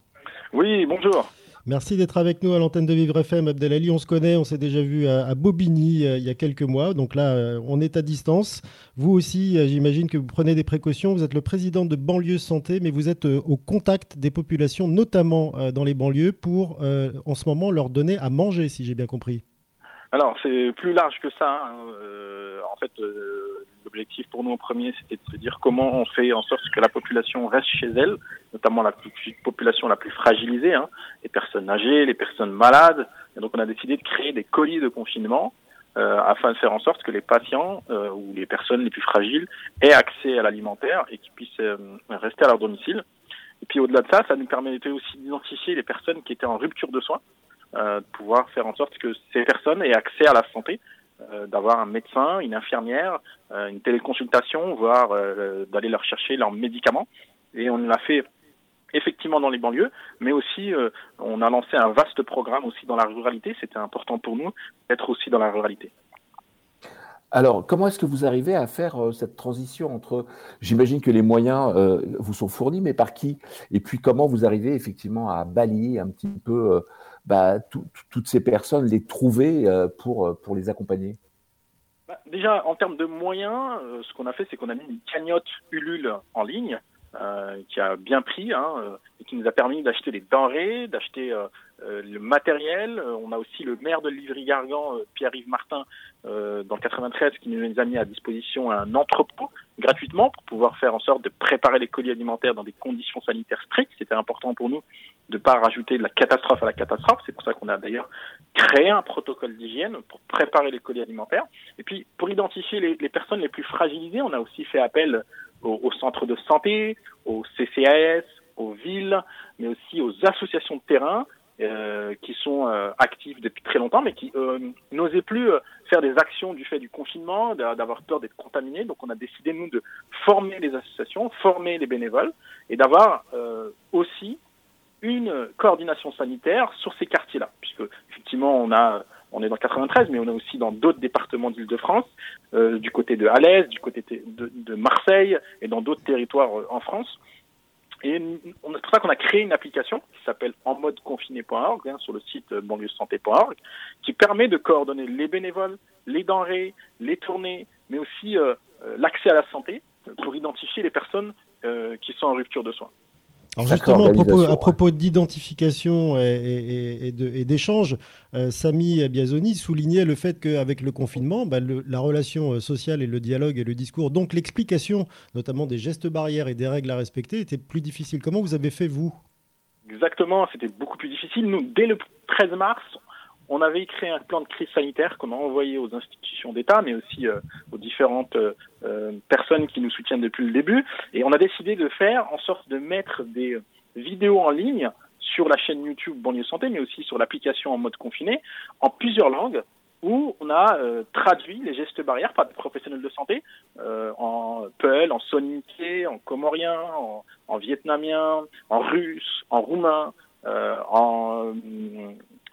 Oui, bonjour. Merci d'être avec nous à l'antenne de Vivre FM, Abdelali. On se connaît, on s'est déjà vu à, Bobigny euh, il y a quelques mois. Donc là, euh, on est à distance. Vous aussi, euh, j'imagine que vous prenez des précautions. Vous êtes le président de Banlieue Santé, mais vous êtes au contact des populations, notamment dans les banlieues, pour en ce moment leur donner à manger, si j'ai bien compris. Alors, c'est plus large que ça. Hein. en fait, L'objectif pour nous en premier, c'était de se dire comment on fait en sorte que la population reste chez elle, notamment la population la plus fragilisée, hein, les personnes âgées, les personnes malades. Et donc on a décidé de créer des colis de confinement euh, afin de faire en sorte que les patients euh, ou les personnes les plus fragiles aient accès à l'alimentaire et qu'ils puissent euh, rester à leur domicile. Et puis au-delà de ça, ça nous permettait aussi d'identifier les personnes qui étaient en rupture de soins, de pouvoir faire en sorte que ces personnes aient accès à la santé d'avoir un médecin, une infirmière, euh, une téléconsultation, voire euh, d'aller leur chercher leurs médicaments. Et on l'a fait effectivement dans les banlieues, mais aussi on a lancé un vaste programme aussi dans la ruralité. C'était important pour nous d'être aussi dans la ruralité. Alors, comment est-ce que vous arrivez à faire cette transition entre, j'imagine que les moyens vous sont fournis, mais par qui? Et puis comment vous arrivez effectivement à balayer un petit peu bah, toutes ces personnes, les trouver euh, pour, euh, pour les accompagner? Bah, Déjà, en termes de moyens, euh, ce qu'on a fait, c'est qu'on a mis une cagnotte Ulule en ligne qui a bien pris hein, et qui nous a permis d'acheter des denrées, d'acheter euh, le matériel. Euh, on a aussi le maire de Livry-Gargan, euh, Pierre-Yves Martin, dans le 93, qui nous a mis à disposition un entrepôt gratuitement pour pouvoir faire en sorte de préparer les colis alimentaires dans des conditions sanitaires strictes. C'était important pour nous de ne pas rajouter de la catastrophe à la catastrophe. C'est pour ça qu'on a d'ailleurs créé un protocole d'hygiène pour préparer les colis alimentaires. Et puis, pour identifier les, personnes les plus fragilisées, on a aussi fait appel aux centres de santé, aux CCAS, aux villes, mais aussi aux associations de terrain euh, qui sont euh, actifs depuis très longtemps, mais qui euh, n'osaient plus faire des actions du fait du confinement, d'avoir peur d'être contaminés. Donc on a décidé, nous, de former les associations, former les bénévoles, et d'avoir aussi une coordination sanitaire sur ces quartiers-là, puisque effectivement on a on est dans 93, mais on est aussi dans d'autres départements d'Île-de-France, du côté de Alès, du côté de Marseille et dans d'autres territoires en France. Et c'est pour ça qu'on a créé une application qui s'appelle enmodeconfiné.org hein, sur le site banlieue-santé.org qui permet de coordonner les bénévoles, les denrées, les tournées, mais aussi euh, euh, l'accès à la santé pour identifier les personnes euh, qui sont en rupture de soins. Alors justement, à propos, à propos d'identification et, d'échange, euh, Samy Biazoni soulignait le fait qu'avec le confinement, bah, la relation euh, sociale et le dialogue et le discours, donc l'explication notamment des gestes barrières et des règles à respecter, était plus difficile. Comment vous avez fait, vous? Exactement, c'était beaucoup plus difficile. Nous, dès le 13 mars, on avait créé un plan de crise sanitaire qu'on a envoyé aux institutions d'État, mais aussi euh, aux différentes euh, euh, personnes qui nous soutiennent depuis le début. Et on a décidé de faire en sorte de mettre des vidéos en ligne sur la chaîne YouTube Banlieue Santé, mais aussi sur l'application en mode confiné, en plusieurs langues, où on a traduit les gestes barrières par des professionnels de santé en Peul, en soninké, en comorien, en, en, vietnamien, en russe, en roumain, en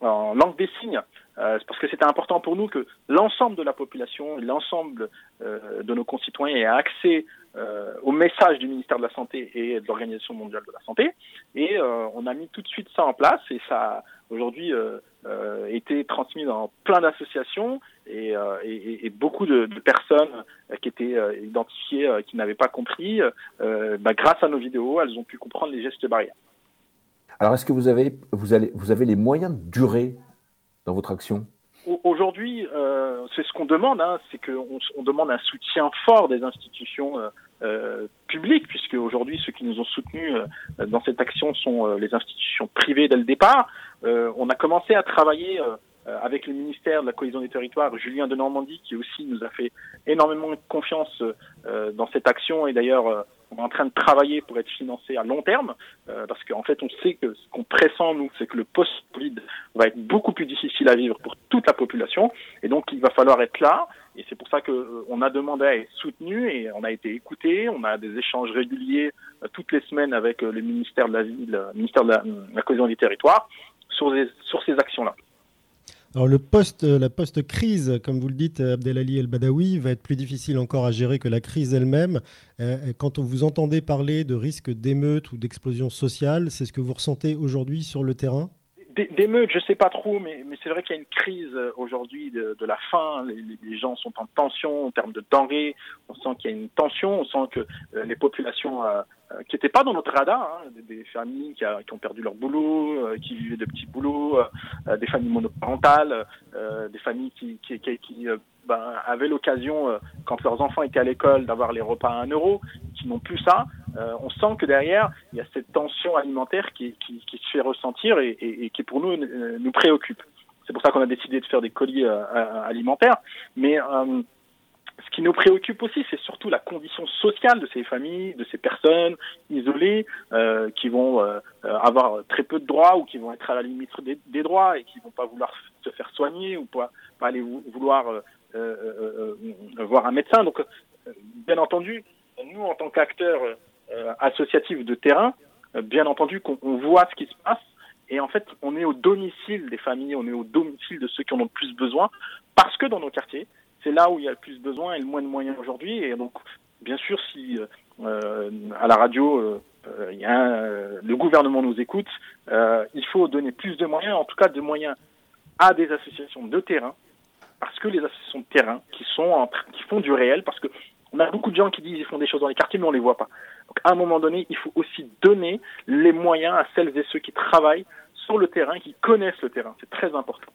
en langue des signes, euh, parce que c'était important pour nous que l'ensemble de la population, l'ensemble euh, de nos concitoyens aient accès euh, au message du ministère de la Santé et de l'Organisation mondiale de la santé. Et on a mis tout de suite ça en place et ça a aujourd'hui été transmis dans plein d'associations et, beaucoup de, de personnes qui étaient identifiées, qui n'avaient pas compris, bah, grâce à nos vidéos, elles ont pu comprendre les gestes barrières. Alors, est-ce que vous avez, vous, allez, vous avez les moyens de durer dans votre action? Aujourd'hui, euh, c'est ce qu'on demande, hein, c'est qu'on on demande un soutien fort des institutions euh, euh, publiques, puisque aujourd'hui, ceux qui nous ont soutenus dans cette action sont les institutions privées dès le départ. on a commencé à travailler avec le ministère de la cohésion des territoires, Julien de Normandie, qui aussi nous a fait énormément de confiance dans cette action, et d'ailleurs on est en train de travailler pour être financé à long terme, euh, parce qu'en fait, on sait que ce qu'on pressent, nous, c'est que le post-Covid va être beaucoup plus difficile à vivre pour toute la population, et donc il va falloir être là, et c'est pour ça qu'on euh, a demandé à être soutenu, et on a été écouté, on a des échanges réguliers euh, toutes les semaines avec le ministère de la Ville, le ministère de la, cohésion des territoires, sur ces actions-là. Alors le post, euh, la post-crise, comme vous le dites, Abdelali El Badawi, va être plus difficile encore à gérer que la crise elle-même. Euh, quand vous entendez parler de risque d'émeute ou d'explosion sociale, c'est ce que vous ressentez aujourd'hui sur le terrain? D'émeute, je ne sais pas trop, mais, mais c'est vrai qu'il y a une crise euh, aujourd'hui de, de, la faim. Les, les, gens sont en tension en termes de denrées. On sent qu'il y a une tension. On sent que les populations euh, qui n'étaient pas dans notre radar, hein, des, familles qui, qui, ont perdu leur boulot, euh, qui vivaient de petits boulots, euh, des familles monoparentales, des familles qui, qui, qui ben, avaient l'occasion, quand leurs enfants étaient à l'école, d'avoir les repas à un euro, qui n'ont plus ça. on sent que derrière, il y a cette tension alimentaire qui, se fait ressentir et, qui pour nous nous préoccupe. C'est pour ça qu'on a décidé de faire des colis alimentaires. Mais ce qui nous préoccupe aussi, c'est surtout la condition sociale de ces familles, de ces personnes isolées, euh, qui vont euh, avoir très peu de droits ou qui vont être à la limite des, droits et qui vont pas vouloir se faire soigner ou pas, aller vouloir euh, euh, euh, voir un médecin. Donc, bien entendu, nous, en tant qu'acteurs associatifs de terrain, bien entendu qu'on voit ce qui se passe et en fait, on est au domicile des familles, on est au domicile de ceux qui en ont le plus besoin, parce que dans nos quartiers, c'est là où il y a le plus besoin et le moins de moyens aujourd'hui. Et donc, bien sûr, si euh, à la radio, euh, le gouvernement nous écoute, euh, il faut donner plus de moyens, en tout cas de moyens à des associations de terrain, parce que les associations de terrain qui sont en, qui font du réel, parce que On a beaucoup de gens qui disent qu'ils font des choses dans les quartiers, mais on les voit pas. Donc à un moment donné, il faut aussi donner les moyens à celles et ceux qui travaillent sur le terrain, qui connaissent le terrain. C'est très important.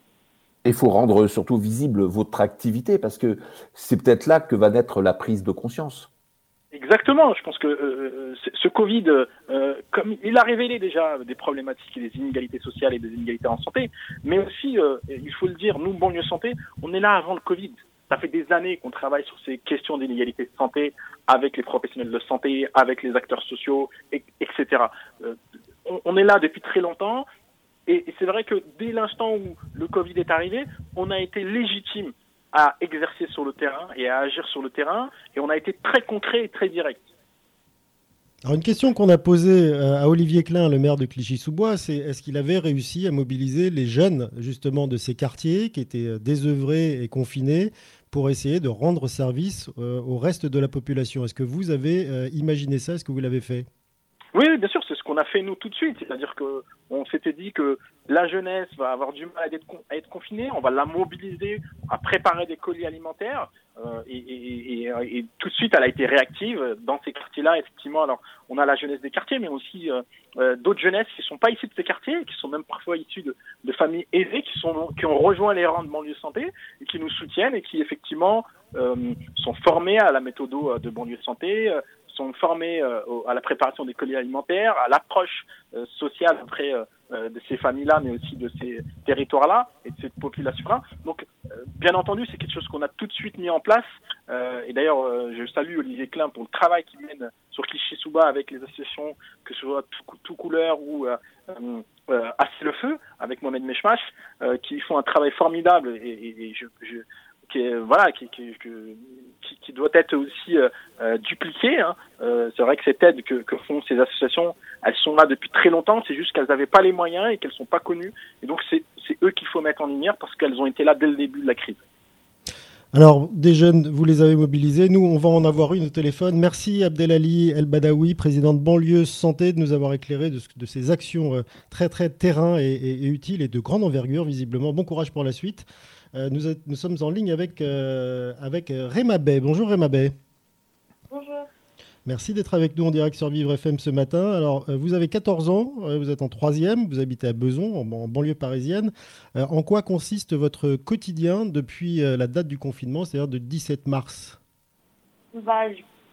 Il faut rendre surtout visible votre activité parce que c'est peut-être là que va naître la prise de conscience. Exactement. Je pense que euh, ce Covid, euh, comme il a révélé déjà des problématiques et des inégalités sociales et des inégalités en santé, mais aussi, euh, il faut le dire, nous, banlieue santé, on est là avant le Covid. Ça fait des années qu'on travaille sur ces questions d'inégalité de santé avec les professionnels de santé, avec les acteurs sociaux, etc. On est là depuis très longtemps. Et, c'est vrai que dès l'instant où le Covid est arrivé, on a été légitime à exercer sur le terrain et à agir sur le terrain, et on a été très concret et très direct. Alors une question qu'on a posée euh, à Olivier Klein, le maire de Clichy-sous-Bois, c'est est-ce qu'il avait réussi à mobiliser les jeunes justement de ces quartiers qui étaient euh, désœuvrés et confinés pour essayer de rendre service euh, au reste de la population? Est-ce que vous avez imaginé ça? Est-ce que vous l'avez fait? Oui, bien sûr, c'est ce qu'on a fait nous tout de suite. C'est-à-dire que on s'était dit que la jeunesse va avoir du mal à être, à être confinée, on va la mobiliser à préparer des colis alimentaires. Euh, et, et, et, et, tout de suite, elle a été réactive dans ces quartiers-là. Effectivement, alors on a la jeunesse des quartiers, mais aussi euh, euh, d'autres jeunesses qui sont pas issues de ces quartiers, qui sont même parfois issues de, de, familles aisées, qui sont qui ont rejoint les rangs de banlieue santé et qui nous soutiennent et qui effectivement euh, sont formés à la méthode de banlieue santé, sont formés euh, à la préparation des colis alimentaires, à l'approche euh, sociale auprès euh, de ces familles-là, mais aussi de ces territoires-là et de cette population-là. Donc, bien entendu, c'est quelque chose qu'on a tout de suite mis en place. et d'ailleurs, je salue Olivier Klein pour le travail qu'il mène sur Clichy-sous-Bas avec les associations, que ce soit Tout, Couleur ou Assez le Feu, avec Mohamed Meshmash, qui font un travail formidable et, je, qui voilà qui, qui, doit être aussi euh, euh dupliqué. Hein. Euh, c'est vrai que cette aide que, font ces associations, elles sont là depuis très longtemps. C'est juste qu'elles n'avaient pas les moyens et qu'elles sont pas connues. Et donc c'est eux qu'il faut mettre en lumière parce qu'elles ont été là dès le début de la crise. Alors, des jeunes, vous les avez mobilisés. Nous, on va en avoir une au téléphone. Merci Abdelali El Badawi, président de Banlieue Santé, de nous avoir éclairé de, de ces actions euh, très, très terrain et, et, utiles et de grande envergure, visiblement. Bon courage pour la suite. Euh, nous, nous, sommes en ligne avec, euh, avec euh, Réma Bay. Bonjour Réma Bay. Bonjour. Merci d'être avec nous en direct sur Vivre FM ce matin. Alors, vous avez 14 ans, vous êtes en troisième, vous habitez à Beson, en, banlieue parisienne. en quoi consiste votre quotidien depuis la date du confinement, c'est-à-dire de 17 mars? Bah,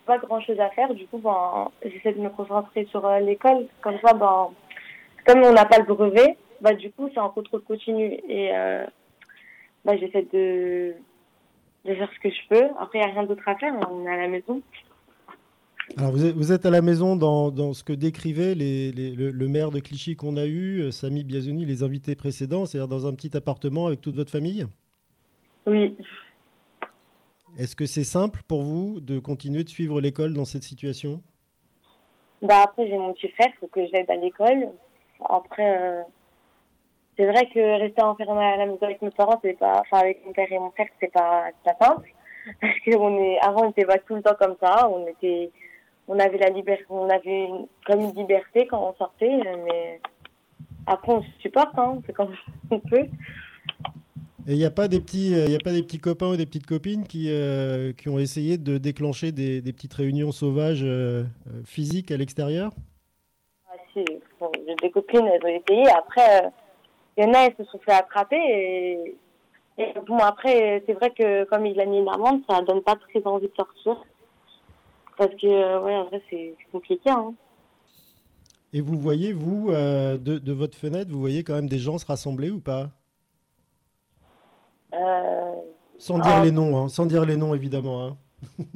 Pas grand-chose à faire. Du coup, ben, j'essaie de me concentrer sur l'école. Comme ça, ben, comme on n'a pas le brevet, bah, du coup, c'est en contrôle continu. Et bah, j'essaie de, de faire ce que je peux. Après, il n'y a rien d'autre à faire, on est à la maison. Alors vous êtes, vous êtes à la maison dans, dans ce que décrivait les, les, le, maire de Clichy qu'on a eu, euh, Samy Biazoni, les invités précédents, c'est-à-dire dans un petit appartement avec toute votre famille? Oui. Est-ce que c'est simple pour vous de continuer de suivre l'école dans cette situation? Bah Après, j'ai mon petit frère, il faut que j'aide à l'école. Après, euh, c'est vrai que rester enfermé à la maison avec mes parents, c'est pas, enfin avec mon père et mon frère, c'est pas, pas simple. Parce qu'on est, avant, on était pas tout le temps comme ça. On était, on avait la liberté, on avait une, comme une liberté quand on sortait, mais après on se supporte, hein, c'est comme on peut. Et il n'y a pas des petits, il y a pas des petits copains ou des petites copines qui, euh, qui ont essayé de déclencher des, des petites réunions sauvages euh, euh physiques à l'extérieur? Ah, si, bon, des copines, elles ont essayé. Après, il y en a, elles se sont fait attraper et, bon, après, c'est vrai que comme il a mis une amende, ça donne pas très envie de sortir. Parce que, ouais, en vrai, c'est compliqué. Hein. Et vous voyez, vous, euh, de, de, votre fenêtre, vous voyez quand même des gens se rassembler ou pas? Euh, Sans dire les noms, hein, sans dire les noms, évidemment. Hein.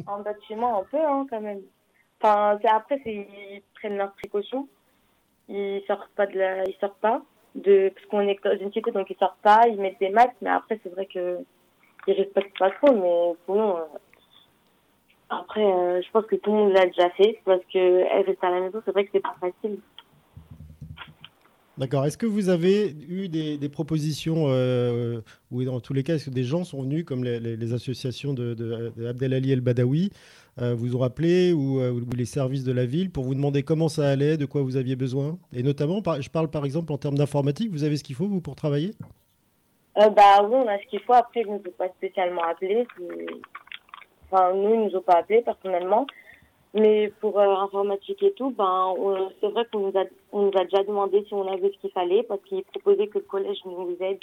en bâtiment, un peu, hein, quand même. Enfin, après, ils prennent leurs précautions. Ils sortent pas de la... Ils sortent pas de parce qu'on est dans une cité donc ils sortent pas ils mettent des masques mais après c'est vrai que ils respectent pas trop mais sinon euh, après euh, je pense que tout le monde l'a déjà fait parce que elle reste à la maison c'est vrai que c'est pas facile D'accord. Est-ce que vous avez eu des, des propositions, euh, ou dans tous les cas, est-ce que des gens sont venus, comme les, associations de, de, de El Badawi, euh, vous ont appelé ou, euh, ou, les services de la ville pour vous demander comment ça allait, de quoi vous aviez besoin Et notamment, je parle par exemple en termes d'informatique, vous avez ce qu'il faut, vous, pour travailler? Euh, Bah oui, on a ce qu'il faut. Après, je ne peux pas spécialement appeler. Enfin, nous, ils nous ont pas appelés personnellement. Mais pour euh, informatique et tout, ben, c'est vrai qu'on nous, a, nous déjà demandé si on avait ce qu'il fallait parce qu'ils proposaient que le collège nous aide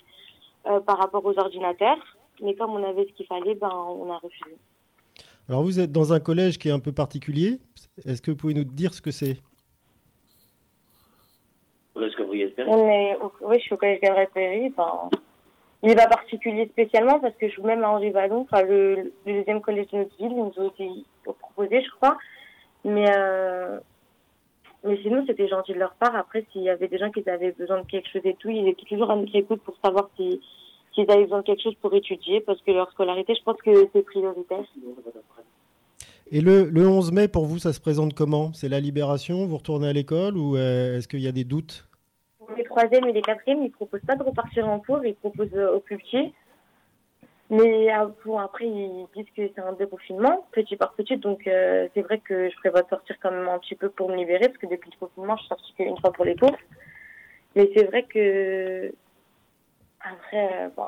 par rapport aux ordinateurs. Mais comme on avait ce qu'il fallait, ben, on a refusé. Alors vous êtes dans un collège qui est un peu particulier. Est-ce que vous pouvez nous dire ce que c'est? Est-ce que vous y on est, Oui, je suis au collège Gabriel Péry. Ben, il n'est pas particulier spécialement parce que je suis même à Henri Vallon, enfin, le, le, deuxième collège de notre ville, ils nous ont aussi proposé, je crois. Mais, euh, mais sinon, c'était gentil de leur part. Après, s'il y avait des gens qui avaient besoin de quelque chose et tout, ils étaient toujours à notre écoute pour savoir si, s'ils avaient besoin de quelque chose pour étudier, parce que leur scolarité, je pense que c'est prioritaire. Et le, le 11 mai, pour vous, ça se présente comment? C'est la libération? Vous retournez à l'école ou euh, est-ce qu'il y a des doutes? Les troisièmes et les quatrièmes, ils ne proposent pas de repartir en cours, ils proposent euh, aux plus petits. Mais euh, bon, après, ils disent que c'est un déconfinement, petit par petit. Donc, euh, c'est vrai que je prévois de sortir quand même un petit peu pour me libérer, parce que depuis le confinement, je suis sortie qu'une fois pour les courses. Mais c'est vrai que, après, euh, bon,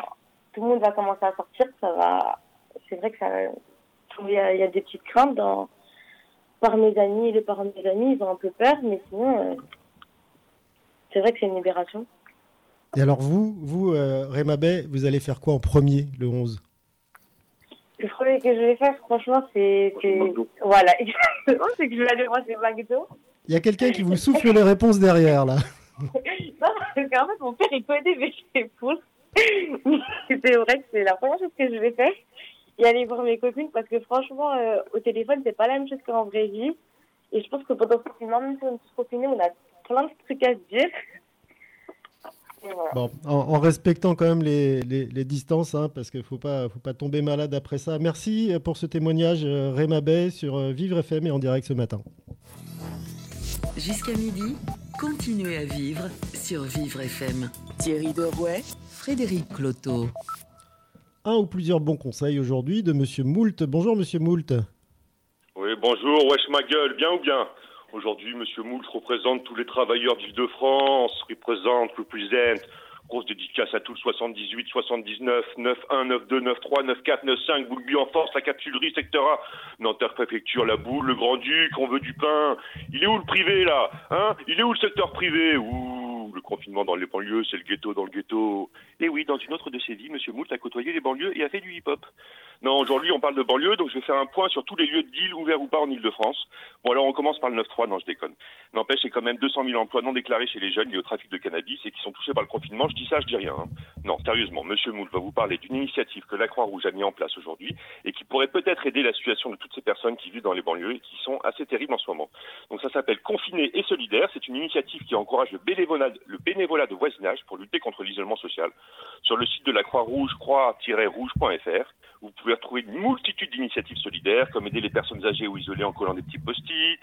tout le monde va commencer à sortir. Ça va. C'est vrai que ça. Il y, a, il y a des petites craintes dans, par mes amis, les parents de mes amis, ils ont un peu peur, mais sinon, c'est vrai que c'est une libération. Et alors vous, vous euh, Réma Bay, vous allez faire quoi en premier le 11 Le premier que je vais faire, franchement, c'est... Voilà, exactement, c'est que je vais aller voir chez McDo. Il y a quelqu'un qui vous souffle les réponses derrière, là. non, parce qu'en fait, mon père, il connaît mes réponses. c'est vrai que c'est la première chose que je vais faire. Et aller voir mes copines, parce que franchement, euh, au téléphone, c'est pas la même chose qu'en vraie vie. Et je pense que confinement, même si on est confiné, on a plein de trucs à se dire. Bon, en, respectant quand même les, les, distances, hein, parce qu'il ne faut pas, faut pas tomber malade après ça. Merci pour ce témoignage, euh, Réma Bay, sur euh, Vivre FM et en direct ce matin. Jusqu'à midi, continuez à vivre sur Vivre FM. Thierry Derouet, Frédéric Cloteau. Un ou plusieurs bons conseils aujourd'hui de Monsieur Moult. Bonjour Monsieur Moult. Oui, bonjour, wesh ma gueule, bien ou bien? Aujourd'hui, M. Moult représente tous les travailleurs d'Île-de-France, représente, represent, grosse dédicace à tous le 78, 79, 91, 92, 93, 94, 95, Boulby en force, la capsulerie, secteur A, Nanterre préfecture, la boule, le grand-duc, on veut du pain. Il est où le privé, là Hein? Il est où le secteur privé? Ouh, le confinement dans les banlieues, c'est le ghetto dans le ghetto. Et eh oui, dans une autre de ses vies, M. Moult a côtoyé les banlieues et a fait du hip-hop. Non, aujourd'hui, on parle de banlieue, donc je vais faire un point sur tous les lieux de deal ouverts ou pas en Ile-de-France. Bon, alors on commence par le 9-3, non, je déconne. N'empêche, c'est quand même 200 000 emplois non déclarés chez les jeunes liés au trafic de cannabis et qui sont touchés par le confinement. Je dis ça, je dis rien. Hein. Non, sérieusement, Monsieur Moule va vous parler d'une initiative que la Croix-Rouge a mis en place aujourd'hui et qui pourrait peut-être aider la situation de toutes ces personnes qui vivent dans les banlieues et qui sont assez terribles en ce moment. Donc ça s'appelle Confiné et solidaire. C'est une initiative qui encourage le bénévolat, le bénévolat de voisinage pour lutter contre l'isolement social. Sur le site de la Croix-Rouge, croix-rouge.fr, vous pouvez retrouver une multitude d'initiatives solidaires, comme aider les personnes âgées ou isolées en collant des petits post-it,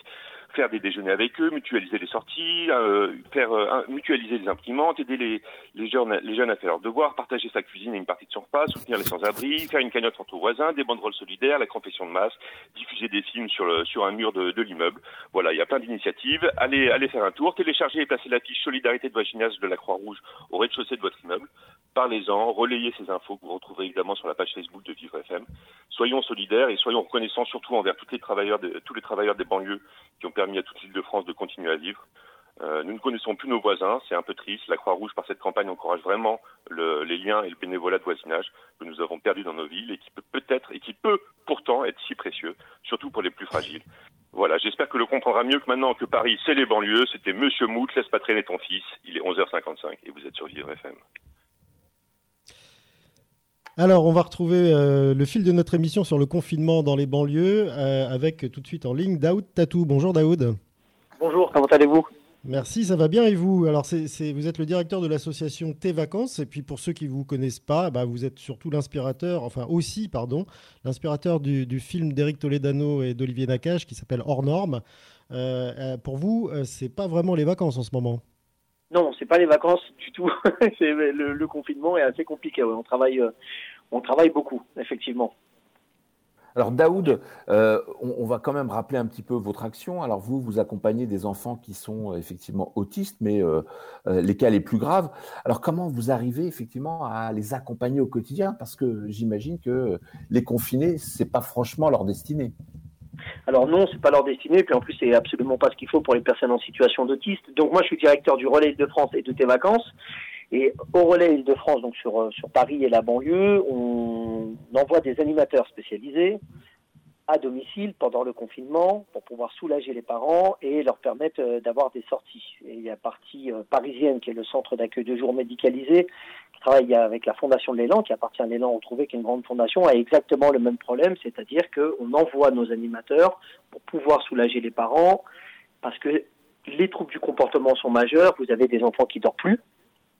faire des déjeuners avec eux, mutualiser les sorties, euh, faire euh, mutualiser les imprimantes, aider les, les, jeunes, les jeunes à faire leurs devoirs, partager sa cuisine et une partie de son repas, soutenir les sans-abri, faire une cagnotte entre voisins, des banderoles solidaires, la confession de masse, diffuser des films sur, le, sur un mur de, de l'immeuble. Voilà, il y a plein d'initiatives. Allez, allez faire un tour, téléchargez et placez la fiche Solidarité de voisinage de la Croix-Rouge au rez-de-chaussée de votre immeuble. Parlez-en, relayez ces infos que vous retrouverez évidemment sur la page Facebook de Vivre FM. Soyons solidaires et soyons reconnaissants surtout envers tous les travailleurs, tous les travailleurs des banlieues qui ont permis à toute l'île de France de continuer à vivre. Euh, nous ne connaissons plus nos voisins, c'est un peu triste. La Croix-Rouge, par cette campagne, encourage vraiment le, les liens et le bénévolat de voisinage que nous avons perdu dans nos villes et qui peut peut-être et qui peut pourtant être si précieux, surtout pour les plus fragiles. Voilà, j'espère que le comprendra mieux que maintenant que Paris, c'est les banlieues. C'était Monsieur Mout, laisse pas traîner ton fils. Il est 11h55 et vous êtes sur Vivre FM. Alors, on va retrouver euh, le fil de notre émission sur le confinement dans les banlieues euh, avec tout de suite en ligne Daoud Tatou. Bonjour Daoud. Bonjour, comment allez-vous? Merci, ça va bien et vous? Alors, vous êtes le directeur de l'association T Vacances et puis pour ceux qui ne vous connaissent pas, bah, vous êtes surtout l'inspirateur, enfin aussi, pardon, l'inspirateur du, film d'Éric Toledano et d'Olivier Nakache qui s'appelle Hors Normes. Euh, pour vous, c'est pas vraiment les vacances en ce moment? Non, c'est pas les vacances du tout. le, confinement est assez compliqué. On travaille, euh, on travaille beaucoup, effectivement. Alors Daoud, euh, on, va quand même rappeler un petit peu votre action. Alors vous, vous accompagnez des enfants qui sont euh, effectivement autistes, mais les cas les plus graves. Alors comment vous arrivez effectivement à les accompagner au quotidien? Parce que j'imagine que les confinés, c'est pas franchement leur destinée. Alors non, c'est pas leur destinée, puis en plus c'est absolument pas ce qu'il faut pour les personnes en situation d'autiste. Donc moi je suis directeur du relais de France et de tes vacances. Et au relais Île-de-France, donc sur, euh, sur Paris et la banlieue, on envoie des animateurs spécialisés à domicile pendant le confinement pour pouvoir soulager les parents et leur permettre euh, d'avoir des sorties. Et il y a la partie euh, parisienne qui est le centre d'accueil de jour médicalisé travaille avec la fondation de l'élan, qui appartient à l'élan retrouvé, qui est une grande fondation, a exactement le même problème, c'est-à-dire qu'on envoie nos animateurs pour pouvoir soulager les parents parce que les troubles du comportement sont majeurs. Vous avez des enfants qui dorment plus,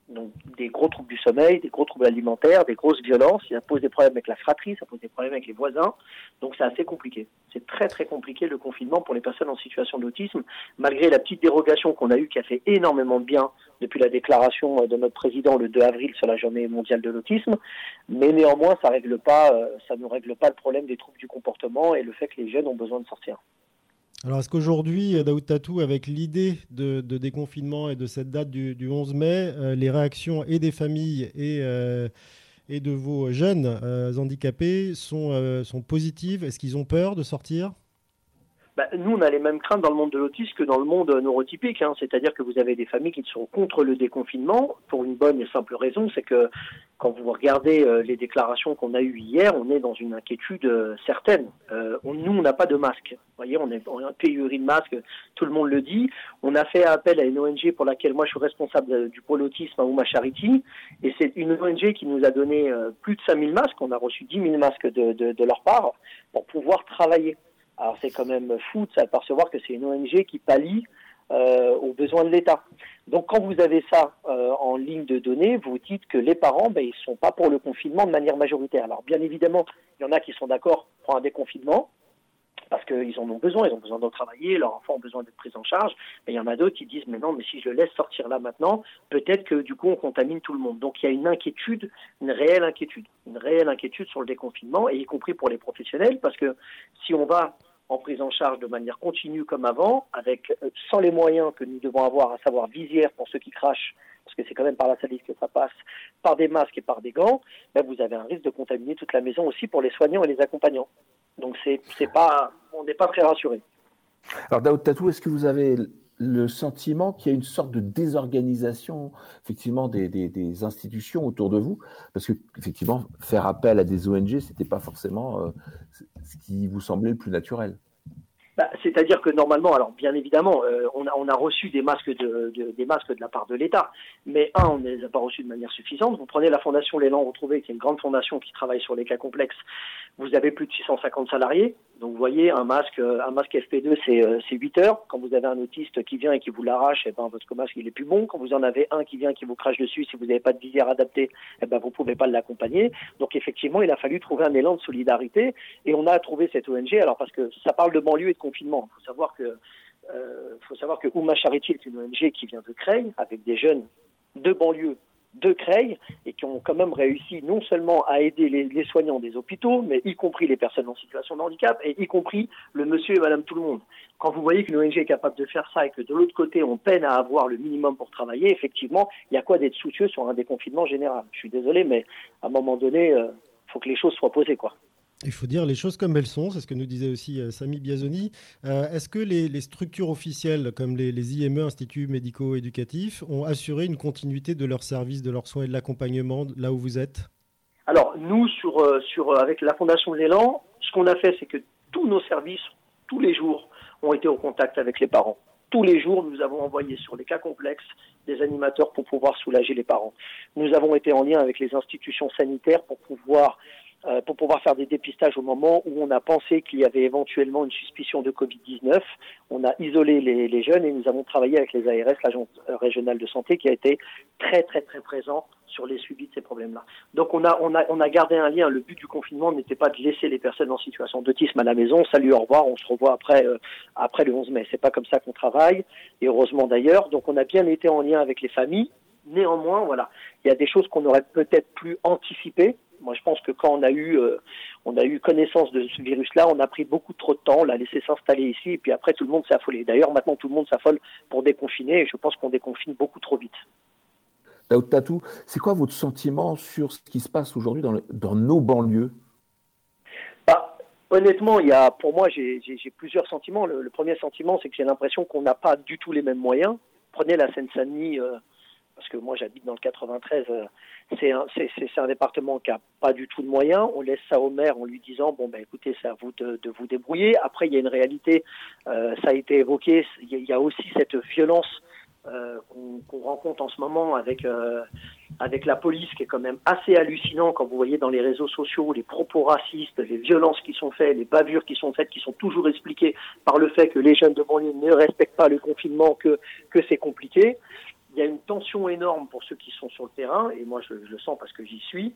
donc des gros troubles du sommeil, des gros troubles alimentaires, des grosses violences. Ça pose des problèmes avec la fratrie, ça pose des problèmes avec les voisins. Donc c'est assez compliqué. C'est très très compliqué le confinement pour les personnes en situation d'autisme, malgré la petite dérogation qu'on a eue qui a fait énormément de bien depuis la déclaration de notre président le 2 avril sur la journée mondiale de l'autisme. Mais néanmoins, ça règle pas, euh, ça ne règle pas le problème des troubles du comportement et le fait que les jeunes ont besoin de sortir. Alors, est-ce qu'aujourd'hui, Daoud Tatou, avec l'idée de, déconfinement et de cette date du, 11 mai, euh, les réactions et des familles et, euh, de vos jeunes euh, handicapés sont, sont positives? Est-ce qu'ils ont peur de sortir? Bah, nous, on a les mêmes craintes dans le monde de l'autisme que dans le monde neurotypique. Hein. C'est-à-dire que vous avez des familles qui sont contre le déconfinement pour une bonne et simple raison, c'est que quand vous regardez euh, les déclarations qu'on a eues hier, on est dans une inquiétude euh, certaine. Euh, nous, on n'a pas de masque. Vous voyez, on est en pénurie de masques, tout le monde le dit. On a fait appel à une ONG pour laquelle moi je suis responsable du pôle autisme à Ouma Charity, et c'est une ONG qui nous a donné plus de 5000 masques. On a reçu 10 000 masques de leur part pour pouvoir travailler. Alors c'est quand même fou de s'apercevoir que c'est une ONG qui pallie euh, aux besoins de l'État. Donc quand vous avez ça euh, en ligne de données, vous dites que les parents, ben, ils ne sont pas pour le confinement de manière majoritaire. Alors bien évidemment, il y en a qui sont d'accord pour un déconfinement, parce qu'ils en ont besoin, ils ont besoin de travailler, leurs enfants ont besoin d'être pris en charge. Mais il y en a d'autres qui disent, mais non, mais si je le laisse sortir là maintenant, peut-être que du coup on contamine tout le monde. Donc il y a une inquiétude, une réelle inquiétude, une réelle inquiétude sur le déconfinement, et y compris pour les professionnels, parce que si on va en prise en charge de manière continue comme avant, avec euh, sans les moyens que nous devons avoir, à savoir visière pour ceux qui crachent, parce que c'est quand même par la salive que ça passe, par des masques et par des gants, ben vous avez un risque de contaminer toute la maison aussi pour les soignants et les accompagnants. Donc c'est pas, on n'est pas très rassuré. Alors Daoud Tatou, est-ce que vous avez le sentiment qu'il y a une sorte de désorganisation effectivement des, institutions autour de vous? Parce que effectivement faire appel à des ONG c'était pas forcément euh, ce qui vous semblait le plus naturel bah, C'est-à-dire que normalement, alors bien évidemment, euh, on, a, reçu des masques de, de, des masques de la part de l'État, mais un, on ne les a pas reçus de manière suffisante. Vous prenez la fondation L'élan retrouvé, qui est une grande fondation qui travaille sur les cas complexes. Vous avez plus de 650 salariés, donc vous voyez un masque, un masque FP2, c'est 8 euh, heures. Quand vous avez un autiste qui vient et qui vous l'arrache, eh ben votre masque il est plus bon. Quand vous en avez un qui vient et qui vous crache dessus, si vous n'avez pas de visière adaptée, eh ben vous pouvez pas l'accompagner. Donc effectivement, il a fallu trouver un élan de solidarité et on a trouvé cette ONG. Alors parce que ça parle de banlieue et de confinement. Il faut savoir que euh, faut savoir que Ouma Charity est une ONG qui vient de Creil avec des jeunes de banlieue de Creil et qui ont quand même réussi non seulement à aider les, soignants des hôpitaux, mais y compris les personnes en situation de handicap et y compris le monsieur et madame tout le monde. Quand vous voyez qu'une ONG est capable de faire ça et que de l'autre côté on peine à avoir le minimum pour travailler, effectivement, il y a quoi d'être soucieux sur un déconfinement général. Je suis désolé, mais à un moment donné, il euh, faut que les choses soient posées, quoi. Il faut dire les choses comme elles sont, c'est ce que nous disait aussi euh, Samy Biazoni. Euh, est-ce que les, structures officielles comme les, IME, Instituts médico-éducatifs, ont assuré une continuité de leur service, de leurs soins et de l'accompagnement là où vous êtes? Alors nous, euh, avec la Fondation de l'Élan, ce qu'on a fait, c'est que tous nos services, tous les jours, ont été au contact avec les parents. Tous les jours, nous avons envoyé sur les cas complexes des animateurs pour pouvoir soulager les parents. Nous avons été en lien avec les institutions sanitaires pour pouvoir euh, pour pouvoir faire des dépistages au moment où on a pensé qu'il y avait éventuellement une suspicion de Covid-19. On a isolé les, les, jeunes et nous avons travaillé avec les ARS, l'agence régionale de santé, qui a été très très très présent sur les suivis de ces problèmes-là. Donc on a, on, a, on a gardé un lien. Le but du confinement n'était pas de laisser les personnes en situation d'autisme à la maison. Salut, au revoir, on se revoit après, euh, après le 11 mai. C'est pas comme ça qu'on travaille, et heureusement d'ailleurs. Donc on a bien été en lien avec les familles. Néanmoins, voilà, il y a des choses qu'on aurait peut-être plus anticipées Moi, je pense que quand on a eu, euh, on a eu connaissance de ce virus-là, on a pris beaucoup trop de temps, on l'a laissé s'installer ici, et puis après, tout le monde s'est affolé. D'ailleurs, maintenant, tout le monde s'affole pour déconfiner, et je pense qu'on déconfine beaucoup trop vite. Daoud Tatou, c'est quoi votre sentiment sur ce qui se passe aujourd'hui dans, dans, nos banlieues? Bah, Honnêtement, il y a, pour moi, j'ai plusieurs sentiments. Le, premier sentiment, c'est que j'ai l'impression qu'on n'a pas du tout les mêmes moyens. Prenez la Seine-Saint-Denis, euh, parce que moi j'habite dans le 93, euh, c'est un, un, département qui n'a pas du tout de moyens. On laisse ça au maire en lui disant bon ben écoutez c'est à vous de, de, vous débrouiller. Après il y a une réalité, euh, ça a été évoqué, il y, a aussi cette violence euh, qu'on rencontre en ce moment avec euh, avec la police qui est quand même assez hallucinant quand vous voyez dans les réseaux sociaux les propos racistes, les violences qui sont faites, les bavures qui sont faites, qui sont toujours expliquées par le fait que les jeunes de banlieue ne respectent pas le confinement, que que c'est compliqué il y a une tension énorme pour ceux qui sont sur le terrain, et moi je, le sens parce que j'y suis,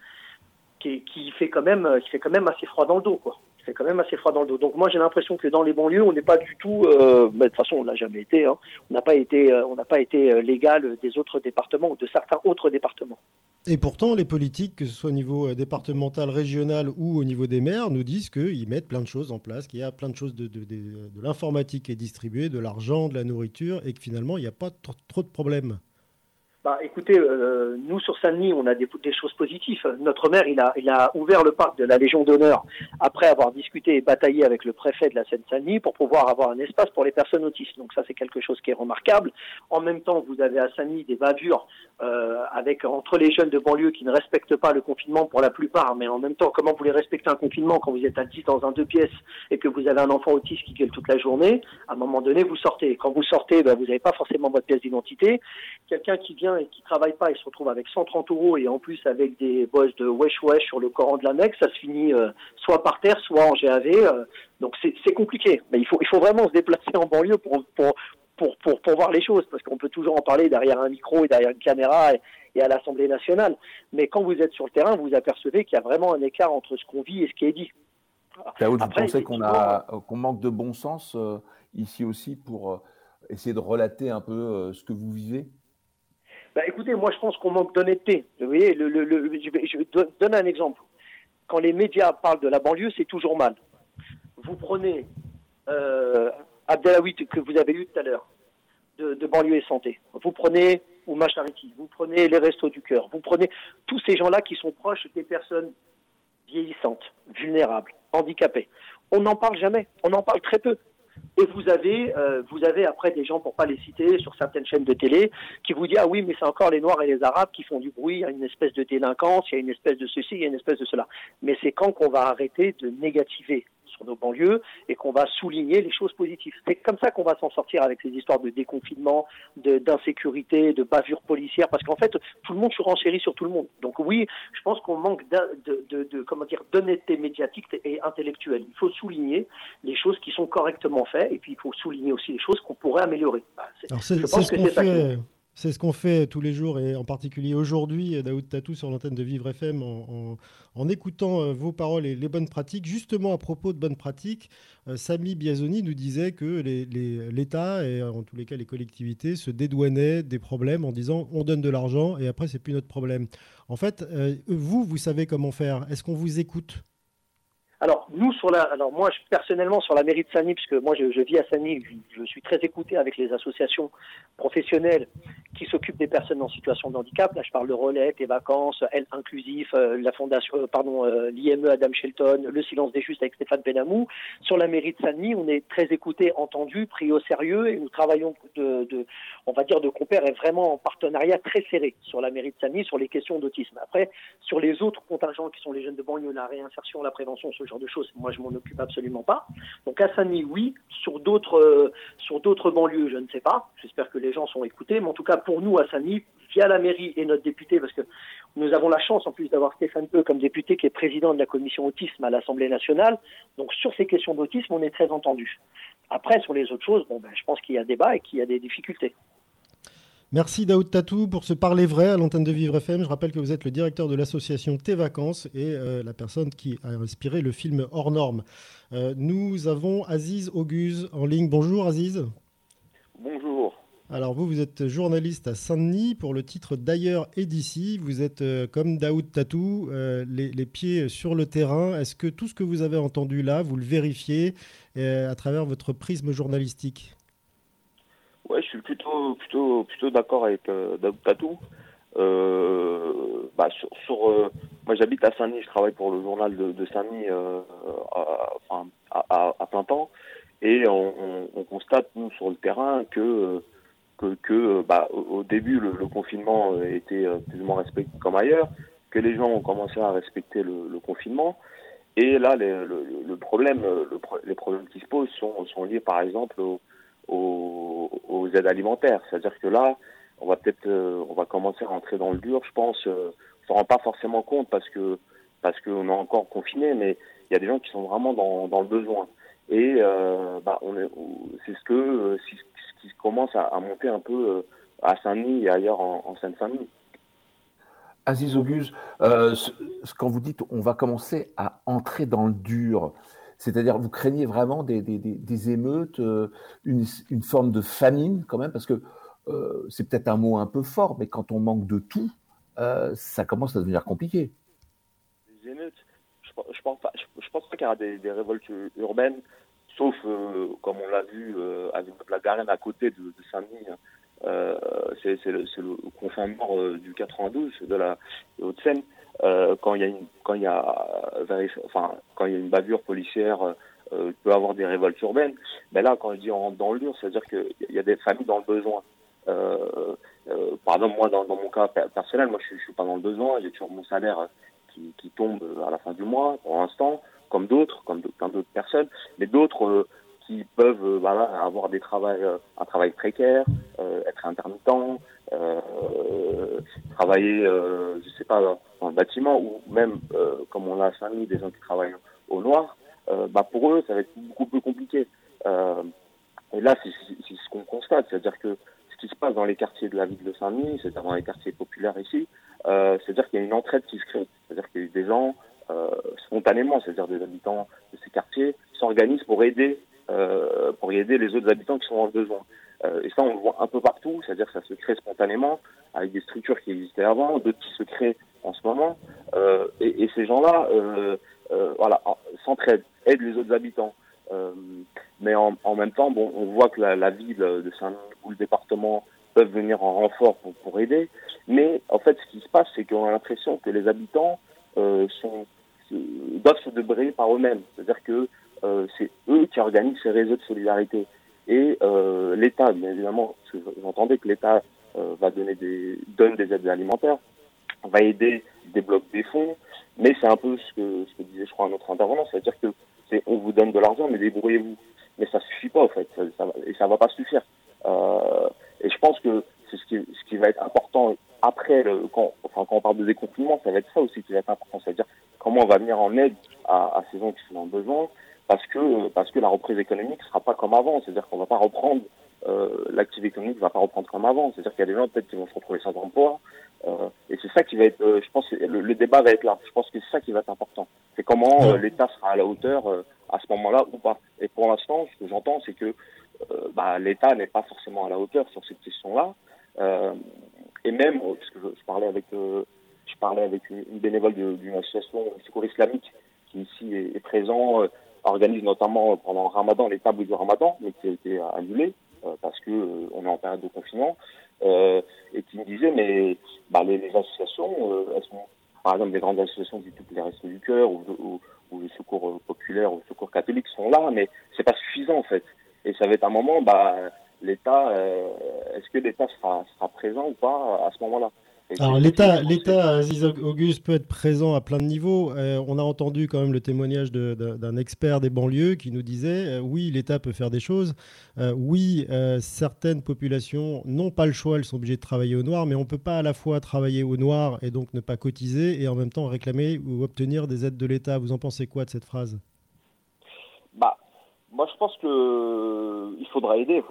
qui, fait quand même, qui fait quand même assez froid dans le dos, quoi. Fait quand même assez froid dans le dos. Donc moi j'ai l'impression que dans les banlieues, on n'est pas du tout, euh, bah, de toute façon on l'a jamais été, hein, on n'a pas été, euh, on n'a pas été euh, légal des autres départements ou de certains autres départements. Et pourtant, les politiques, que ce soit au niveau départemental, régional ou au niveau des maires, nous disent qu'ils mettent plein de choses en place, qu'il y a plein de choses de l'informatique qui est distribuée, de l'argent, de la nourriture, et que finalement, il n'y a pas trop de problèmes. Bah, écoutez, euh, nous sur Saint-Denis, on a des, des, choses positives. Notre maire, il a, il a ouvert le parc de la Légion d'honneur après avoir discuté et bataillé avec le préfet de la Seine-Saint-Denis pour pouvoir avoir un espace pour les personnes autistes. Donc ça, c'est quelque chose qui est remarquable. En même temps, vous avez à Saint-Denis des bavures euh, avec entre les jeunes de banlieue qui ne respectent pas le confinement pour la plupart, mais en même temps, comment vous les respectez un confinement quand vous êtes à 10 dans un deux pièces et que vous avez un enfant autiste qui gueule toute la journée? À un moment donné, vous sortez. Quand vous sortez, ben, vous n'avez pas forcément votre pièce d'identité. Quelqu'un qui vient et qui travaille pas, il se retrouve avec 130 euros et en plus avec des bosses de wesh wesh sur le Coran de la Mecque, ça se finit euh, soit par terre, soit en GAV. Euh, donc c'est compliqué. Mais il faut, il faut vraiment se déplacer en banlieue pour, pour, pour, pour, pour voir les choses, parce qu'on peut toujours en parler derrière un micro et derrière une caméra et, à l'Assemblée nationale. Mais quand vous êtes sur le terrain, vous apercevez qu'il y a vraiment un écart entre ce qu'on vit et ce qui est dit. vous pensez qu'on a qu'on manque de bon sens euh, ici aussi pour essayer de relater un peu ce que vous vivez? Bah, écoutez, moi je pense qu'on manque d'honnêteté. Vous voyez, le, le, je, donne un exemple. Quand les médias parlent de la banlieue, c'est toujours mal. Vous prenez euh, que vous avez eu tout à l'heure, de, banlieue et santé. Vous prenez Ouma Charity, vous prenez les Restos du Cœur, vous prenez tous ces gens-là qui sont proches des personnes vieillissantes, vulnérables, handicapées. On n'en parle jamais, on en parle très peu. Et vous avez, euh, vous avez après des gens, pour pas les citer, sur certaines chaînes de télé, qui vous disent ah oui, mais c'est encore les Noirs et les Arabes qui font du bruit. Il y a une espèce de délinquance, il y a une espèce de ceci, il y a une espèce de cela. Mais c'est quand qu'on va arrêter de négativer nos banlieues et qu'on va souligner les choses positives. C'est comme ça qu'on va s'en sortir avec ces histoires de déconfinement, d'insécurité, de, bavure policière, parce qu'en fait, tout le monde se renchérit sur tout le monde. Donc oui, je pense qu'on manque de, de, de, comment dire d'honnêteté médiatique et intellectuelle. Il faut souligner les choses qui sont correctement faites et puis il faut souligner aussi les choses qu'on pourrait améliorer. Bah, je pense que c'est ça. C'est ce qu'on fait tous les jours et en particulier aujourd'hui, Daoud Tatou sur l'antenne de Vivre FM, en, écoutant euh, vos paroles et les bonnes pratiques. Justement, à propos de bonnes pratiques, euh, Samy Biazoni nous disait que l'État et en tous les cas les collectivités se dédouanaient des problèmes en disant on donne de l'argent et après c'est plus notre problème. En fait, euh, vous, vous savez comment faire. Est-ce qu'on vous écoute? Alors nous sur la, alors moi je, personnellement sur la mairie de Sani, puisque moi je, je vis à Sani, je, je, suis très écouté avec les associations professionnelles qui s'occupent des personnes en situation de handicap. Là je parle de Relais, les vacances, Elle Inclusif, euh, la fondation, euh, pardon, euh, l'IME Adam Shelton, le Silence des Justes avec Stéphane Benamou. Sur la mairie de Sani, on est très écouté, entendu, pris au sérieux et nous travaillons de, de on va dire de compère et vraiment en partenariat très serré sur la mairie de Sani sur les questions d'autisme. Après sur les autres contingents qui sont les jeunes de banlieue, la réinsertion, la prévention, ce de choses. Moi, je m'en occupe absolument pas. Donc à Saint-Denis, oui. Sur d'autres, euh, sur d'autres banlieues, je ne sais pas. J'espère que les gens sont écoutés. Mais en tout cas, pour nous à Saint-Denis, via la mairie et notre député, parce que nous avons la chance en plus d'avoir Stéphane Peu comme député qui est président de la commission autisme à l'Assemblée nationale. Donc sur ces questions d'autisme, on est très entendu. Après, sur les autres choses, bon, ben, je pense qu'il y a débat et qu'il y a des difficultés. Merci Daoud Tatou pour ce parler vrai à l'antenne de Vivre FM. Je rappelle que vous êtes le directeur de l'association Tes Vacances et euh, la personne qui a inspiré le film Hors Normes. Euh, nous avons Aziz Auguse en ligne. Bonjour Aziz. Bonjour. Alors vous, vous êtes journaliste à Saint-Denis pour le titre d'ailleurs et d'ici. Vous êtes euh, comme Daoud Tatou, les, pieds sur le terrain. Est-ce que tout ce que vous avez entendu là, vous le vérifiez à travers votre prisme journalistique? Oui, je suis plutôt, plutôt, plutôt d'accord avec Daoud Tatou. Bah, sur, moi j'habite à Saint-Denis, je travaille pour le journal de, Saint-Denis à, à, plein temps. Et on, on, constate, nous, sur le terrain, que que, bah, au, début le, confinement euh, était euh, plus ou moins respecté comme ailleurs, que les gens ont commencé à respecter le, confinement. Et là, les, le, problème, les problèmes qui se posent sont, sont liés par exemple aux, aides alimentaires. C'est-à-dire que là, on va peut-être, euh, on va commencer à rentrer dans le dur. Je pense, on s'en rend pas forcément compte parce que parce qu'on est encore confiné, mais il y a des gens qui sont vraiment dans, le besoin. Et euh, c'est ce qui commence à, monter un peu euh, à Saint-Denis et ailleurs en, Seine-Saint-Denis. Aziz Auguste, euh, quand vous dites on va commencer à entrer dans le dur, c'est-à-dire vous craignez vraiment des, émeutes, euh, une, forme de famine quand même, parce que c'est peut-être un mot un peu fort, mais quand on manque de tout, ça commence à devenir compliqué. Les émeutes, je, je pense pas, qu'il y aura des, révoltes urbaines sauf euh, comme on l'a vu euh, avec la Garenne à côté de, de Saint-Denis. Hein. Euh, c'est le, le confinement du 92 de la Haute-Seine. Quand il y a une quand il y a enfin quand il y a une bavure policière il peut avoir des révoltes urbaines. Mais là quand je dis on rentre dans le dur c'est à dire qu'il y a des familles dans le besoin. Euh, par exemple moi dans, mon cas personnel moi je, je suis pas dans le besoin. J'ai toujours mon salaire qui, qui tombe à la fin du mois pour l'instant comme d'autres, comme plein d'autres personnes, mais d'autres euh, qui peuvent euh, avoir des travails, euh, un travail précaire, être intermittent, travailler, je sais pas, dans le bâtiment, ou même, comme on a à Saint-Denis, des gens qui travaillent au noir, bah pour eux, ça va être beaucoup plus compliqué. et là, c'est ce qu'on constate, c'est-à-dire que ce qui se passe dans les quartiers de la ville de Saint-Denis, c'est-à-dire dans les quartiers populaires ici, c'est-à-dire qu'il y a une entraide qui se crée. C'est-à-dire qu'il y a des gens euh, spontanément, c'est-à-dire des habitants de ces quartiers s'organisent pour aider euh, pour aider les autres habitants qui sont en besoin. Euh, et ça, on le voit un peu partout, c'est-à-dire que ça se crée spontanément avec des structures qui existaient avant, d'autres qui se créent en ce moment. Euh, et, ces gens-là, voilà, s'entraident, aident les autres habitants. mais en, même temps, bon, on voit que la, ville de Saint-Denis ou le département peuvent venir en renfort pour, aider. Mais en fait, ce qui se passe, c'est qu'on a l'impression que les habitants doivent se débrouiller par eux-mêmes. C'est-à-dire que c'est eux qui organisent ces réseaux de solidarité. Et euh, l'État, bien évidemment, j'entendais que l'État euh, va donner des, donne des aides alimentaires, va aider, débloque des fonds, mais c'est un peu ce que, ce que disait, je crois, un autre intervenant, c'est-à-dire que c'est on vous donne de l'argent, mais débrouillez-vous. Mais ça suffit pas, en fait, ça, ça, et ça va pas suffire. Euh, et je pense que c'est ce qui, ce qui va être important après, le, quand, enfin, quand on parle de déconfinement, ça va être ça aussi qui va être important, c'est-à-dire comment on va venir en aide à, à, ces gens qui sont en besoin, parce que parce que la reprise économique sera pas comme avant, c'est-à-dire qu'on va pas reprendre euh, l'activité économique va pas reprendre comme avant, c'est-à-dire qu'il y a des gens peut-être qui vont se retrouver sans emploi, euh, et c'est ça qui va être, euh, je pense, le, le, débat va être là. Je pense que c'est ça qui va être important, c'est comment euh, l'État sera à la hauteur euh, à ce moment-là ou pas. Et pour l'instant, ce que j'entends, c'est que bah, l'État n'est pas forcément à la hauteur sur cette question-là, et même, parce que je, je parlais avec je parlais avec une, bénévole d'une association secours islamique qui ici est, présent, euh, organise notamment pendant le Ramadan les tables du Ramadan, mais qui a été annulé euh, parce que euh, on est en période de confinement, et qui me disait mais bah, les, associations, elles sont par exemple des grandes associations du les Restos du Cœur ou, ou, ou, le Secours populaire ou le Secours catholique sont là, mais c'est pas suffisant en fait. Et ça va être un moment, bah l'État, est-ce que l'État sera, sera présent ou pas à ce moment-là? Alors l'État, l'État, Aziz Auguste peut être présent à plein de niveaux. Euh, on a entendu quand même le témoignage d'un expert des banlieues qui nous disait euh, oui, l'État peut faire des choses. Euh, oui, certaines populations n'ont pas le choix, elles sont obligées de travailler au noir, mais on ne peut pas à la fois travailler au noir et donc ne pas cotiser et en même temps réclamer ou obtenir des aides de l'État. Vous en pensez quoi de cette phrase? Bah, moi je pense que il faudra aider.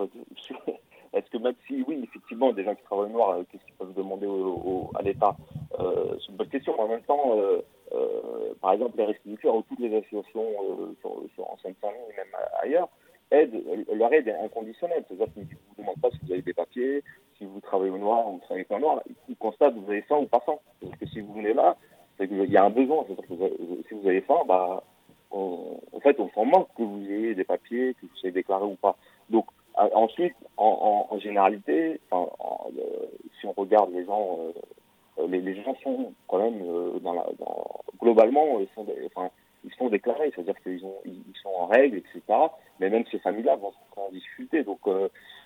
Est-ce que même si, oui, effectivement, des gens qui travaillent noir, euh, qu'est-ce qu'ils peuvent demander au, à l'État euh, C'est une bonne question. En même temps, euh, par exemple, les restituteurs ou toutes les associations sur, en Seine-Saint-Denis, même ailleurs, aide, leur aide est inconditionnelle. C'est-à-dire qu'ils ne vous demandent pas si vous avez des papiers, si vous travaillez au noir ou vous travaillez pas au noir. Ils constatent que vous avez faim ou pas faim. Parce que si vous venez là, c'est qu'il y a un besoin. Si vous avez faim, bah, en fait, on s'en manque que vous ayez des papiers, que vous soyez déclaré ou pas. Donc, ensuite, en, en, généralité, enfin, euh, si on regarde les gens, euh, les, les, gens sont quand même euh, dans la, dans, globalement, ils sont, enfin, ils sont déclarés, c'est-à-dire qu'ils ont, ils sont en règle, etc. Mais même ces familles-là vont en difficulté. Donc,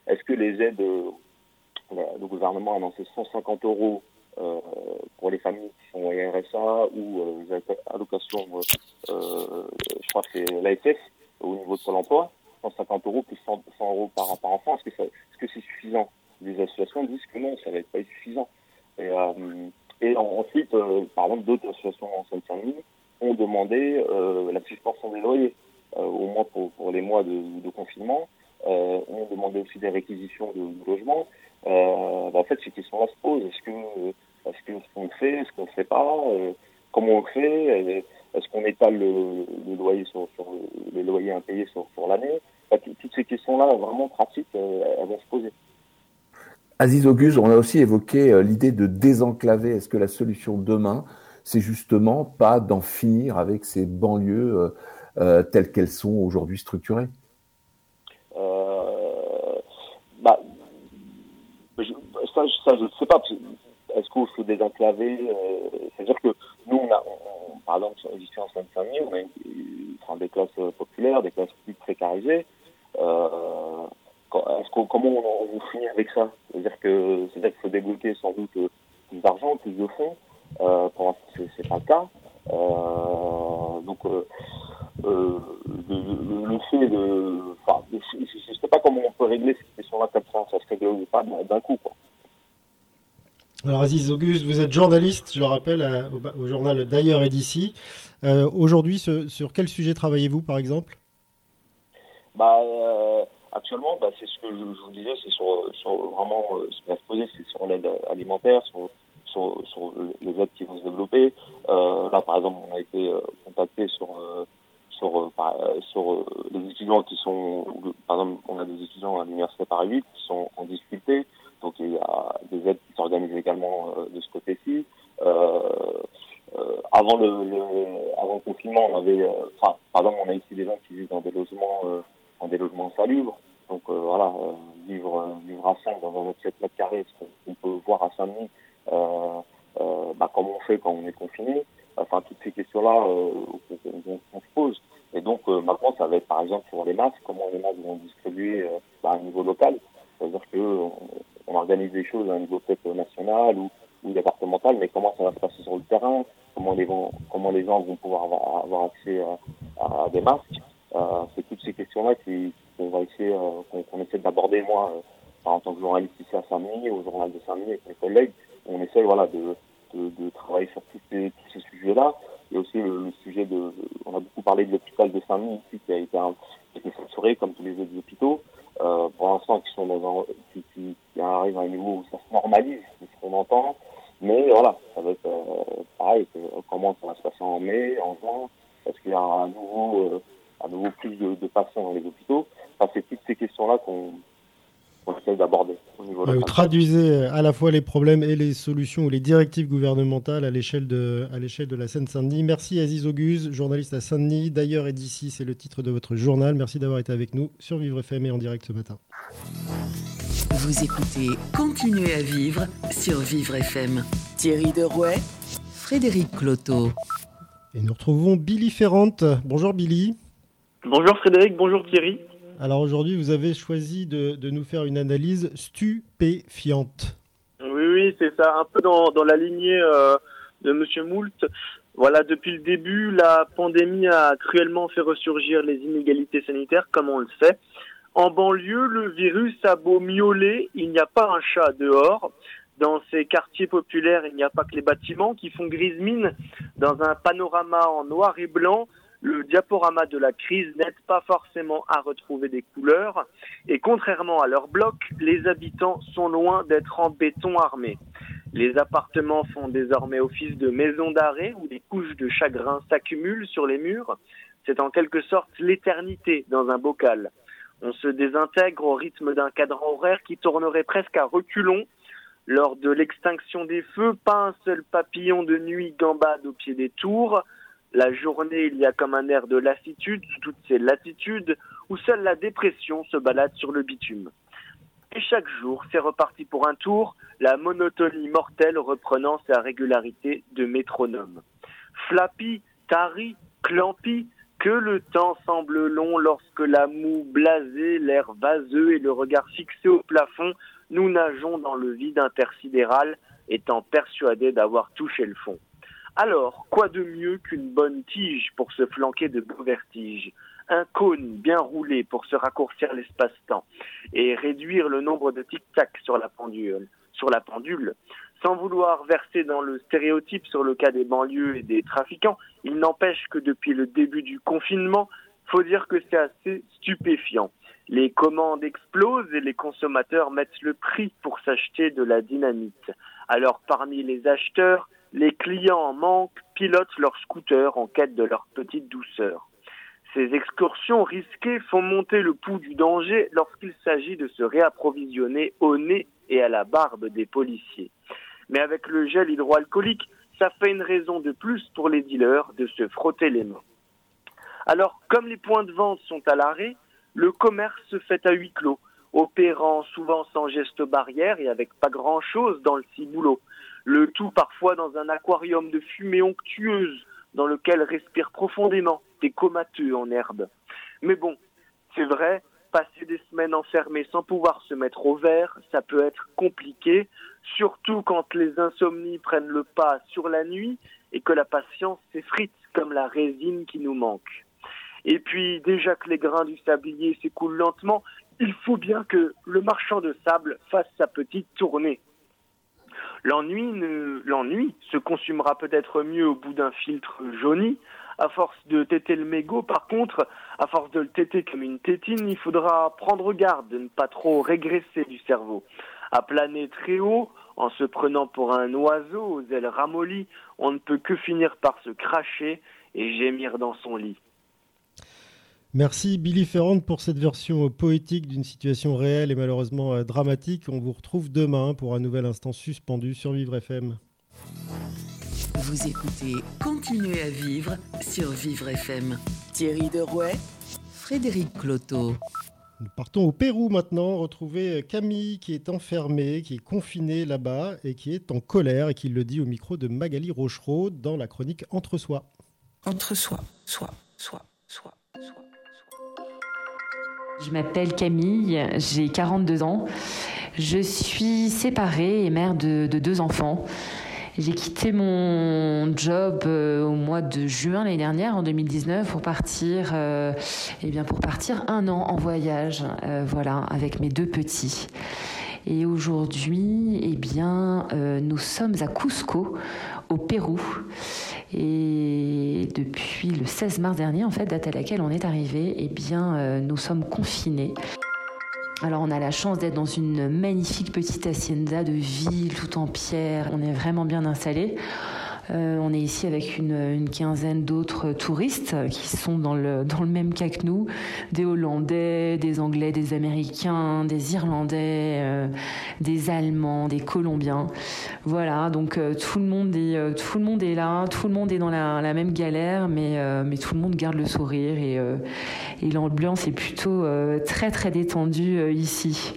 est-ce que les aides, le gouvernement a annoncé 150 euros euh, pour les familles qui sont RSA ou euh, allocations, euh, je crois que c'est l'AFF au niveau de Pôle emploi, 150 euros plus 100, euros par, par enfant. Est-ce que, est-ce que c'est suffisant? Les associations disent que non, ça va être pas suffisant. Et, euh, ensuite, euh, par exemple, d'autres associations en Seine-Saint-Denis ont demandé euh, la suspension des loyers, au moins pour, les mois de, confinement. ont demandé aussi des réquisitions de, de logements. Bah, en fait, ces questions-là se posent. Est-ce que, est-ce fait, est-ce qu'on ne fait pas, comment on le fait, est-ce qu'on étale le, le loyer sur, sur, les loyers impayés sur, sur l'année? Toutes ces questions-là, vraiment pratiques, euh, elles vont se poser. Aziz Auguste, on a aussi évoqué l'idée de désenclaver. Est-ce que la solution demain, c'est justement pas d'en finir avec ces banlieues euh, telles qu'elles sont aujourd'hui structurées? Ça, je ne sais pas. Est-ce qu'il faut désenclaver? Euh, C'est-à-dire que nous, on a, par exemple, ici en Seine-Saint-Denis, on a des classes populaires, des classes plus précarisées. Euh, comment on, finit avec ça? C'est-à-dire que c'est-à-dire qu'il faut débloquer sans doute plus d'argent, plus de fonds. Euh, pour l'instant, c'est pas le cas. Euh, donc, euh, euh, le, fait de, je ne sais pas comment on peut régler cette question-là comme ça. Ça se règle pas d'un coup, quoi. Alors Aziz Auguste, vous êtes journaliste, je le rappelle, au, journal D'ailleurs et d'ici. Euh, Aujourd'hui, sur quel sujet travaillez-vous, par exemple? Bah, euh, Actuellement, bah, c'est ce que je, vous disais, c'est sur, vraiment euh, ce qui va se poser, c'est sur l'aide alimentaire, sur, les aides qui vont se développer. Euh, là, par exemple, on a été euh, contacté sur sur, sur les étudiants qui sont, par exemple, on a des étudiants à l'université Paris 8 qui sont en difficulté. Donc il y a des aides qui s'organisent également euh, de ce côté-ci. Euh, euh, avant le, confinement, on avait, enfin, pardon, on a ici des gens qui vivent dans des logements, dans des logements salubres. Donc voilà, vivre, vivre à 5 dans un 7 mètres carrés, ce qu'on peut voir à Saint-Denis, bah, comment on fait quand on est confiné. Enfin, toutes ces questions-là qu'on se pose. Et donc maintenant, ça va être par exemple sur les masques, comment les masques vont distribuer bah, à un niveau local. C'est-à-dire que on organise des choses à un niveau peut-être national ou, départemental, mais comment ça va se passer sur le terrain, comment les, gens vont pouvoir avoir, accès à, des masques. Euh, c'est toutes ces questions-là qu'on va essayer, euh, qu'on essaie d'aborder moi euh, en tant que journaliste ici à Saint-Denis, au journal de Saint-Denis avec mes collègues. On essaie voilà de, travailler sur tous ces, tous ces sujets-là. Et aussi le, sujet de, on a beaucoup parlé de l'hôpital de Saint-Denis ici qui a été censuré comme tous les autres hôpitaux. Euh, pour l'instant qui sont dans un, qui, qui, qui arrivent à un niveau où ça se normalise, c'est ce qu'on entend. Mais voilà, ça va être euh, pareil. Comment ça va se passer en mai, en juin? Est-ce qu'il y a à nouveau, euh, à nouveau plus de, de, patients dans les hôpitaux? Enfin, C'est toutes ces questions-là qu'on on essaie d'aborder au niveau Vous traduisez à la fois les problèmes et les solutions ou les directives gouvernementales à l'échelle de, à l'échelle de la Seine-Saint-Denis. Merci Aziz Auguste, journaliste à Saint-Denis. D'ailleurs et d'ici, c'est le titre de votre journal. Merci d'avoir été avec nous sur Vivre FM et en direct ce matin. Vous écoutez Continuez à vivre sur Vivre FM. Thierry Derouet, Frédéric Cloteau. Et nous retrouvons Billy Ferrante. Bonjour Billy. Bonjour Frédéric, bonjour Thierry. Alors aujourd'hui, vous avez choisi de, nous faire une analyse stupéfiante. Oui, oui, c'est ça, un peu dans, dans la lignée euh, de Monsieur Moult. Voilà, depuis le début, la pandémie a cruellement fait ressurgir les inégalités sanitaires, comme on le sait. En banlieue, le virus a beau miauler, il n'y a pas un chat dehors. Dans ces quartiers populaires, il n'y a pas que les bâtiments qui font grise mine. Dans un panorama en noir et blanc, le diaporama de la crise n'aide pas forcément à retrouver des couleurs. Et contrairement à leur bloc, les habitants sont loin d'être en béton armé. Les appartements font désormais office de maison d'arrêt où des couches de chagrin s'accumulent sur les murs. C'est en quelque sorte l'éternité dans un bocal. On se désintègre au rythme d'un cadran horaire qui tournerait presque à reculons. Lors de l'extinction des feux, pas un seul papillon de nuit gambade au pied des tours. La journée, il y a comme un air de lassitude sous toutes ces latitudes où seule la dépression se balade sur le bitume. Et chaque jour, c'est reparti pour un tour, la monotonie mortelle reprenant sa régularité de métronome. Flappy, tari, clampi, que le temps semble long lorsque la moue blasée, l'air vaseux et le regard fixé au plafond, nous nageons dans le vide intersidéral, étant persuadés d'avoir touché le fond. Alors, quoi de mieux qu'une bonne tige pour se flanquer de beaux vertiges? Un cône bien roulé pour se raccourcir l'espace-temps et réduire le nombre de tic-tac sur la pendule. Sans vouloir verser dans le stéréotype sur le cas des banlieues et des trafiquants, il n'empêche que depuis le début du confinement, faut dire que c'est assez stupéfiant. Les commandes explosent et les consommateurs mettent le prix pour s'acheter de la dynamite. Alors parmi les acheteurs, les clients en manque pilotent leur scooter en quête de leur petite douceur. Ces excursions risquées font monter le pouls du danger lorsqu'il s'agit de se réapprovisionner au nez et à la barbe des policiers. Mais avec le gel hydroalcoolique, ça fait une raison de plus pour les dealers de se frotter les mains. Alors, comme les points de vente sont à l'arrêt, le commerce se fait à huis clos, opérant souvent sans geste barrière et avec pas grand-chose dans le ciboulot. Le tout parfois dans un aquarium de fumée onctueuse dans lequel respirent profondément des comateux en herbe. Mais bon, c'est vrai, passer des semaines enfermées sans pouvoir se mettre au vert, ça peut être compliqué, surtout quand les insomnies prennent le pas sur la nuit et que la patience s'effrite comme la résine qui nous manque. Et puis, déjà que les grains du sablier s'écoulent lentement, il faut bien que le marchand de sable fasse sa petite tournée. L'ennui, l'ennui se consumera peut-être mieux au bout d'un filtre jauni. À force de téter le mégot, par contre, à force de le téter comme une tétine, il faudra prendre garde de ne pas trop régresser du cerveau. À planer très haut, en se prenant pour un oiseau aux ailes ramollies, on ne peut que finir par se cracher et gémir dans son lit. Merci Billy Ferrand pour cette version poétique d'une situation réelle et malheureusement euh, dramatique. On vous retrouve demain pour un nouvel instant suspendu sur Vivre FM. Vous écoutez Continuez à vivre sur Vivre FM. Thierry Derouet, Frédéric Cloteau. Nous partons au Pérou maintenant, retrouver euh, Camille qui est enfermée, qui est confinée là-bas et qui est en colère et qui le dit au micro de Magali Rochereau dans la chronique Entre soi. Entre soi, soi, soi, soi. Je m'appelle Camille, j'ai 42 ans. Je suis séparée et mère de, deux enfants. J'ai quitté mon job euh, au mois de juin l'année dernière, en 2019, pour partir, euh, eh bien pour partir un an en voyage, euh, voilà, avec mes deux petits. Et aujourd'hui, eh bien, nous sommes à Cusco, au Pérou. Et depuis le 16 mars dernier, en fait, date à laquelle on est arrivé, eh bien, euh, nous sommes confinés. Alors on a la chance d'être dans une magnifique petite hacienda de ville tout en pierre. On est vraiment bien installé. Euh, on est ici avec une, quinzaine d'autres touristes qui sont dans le, même cas que nous, des Hollandais, des Anglais, des Américains, des Irlandais, euh, des Allemands, des Colombiens. Voilà, donc euh, tout, le monde est, là, tout le monde est dans la, même galère, mais, tout le monde garde le sourire et l'ambiance est plutôt très très détendue ici.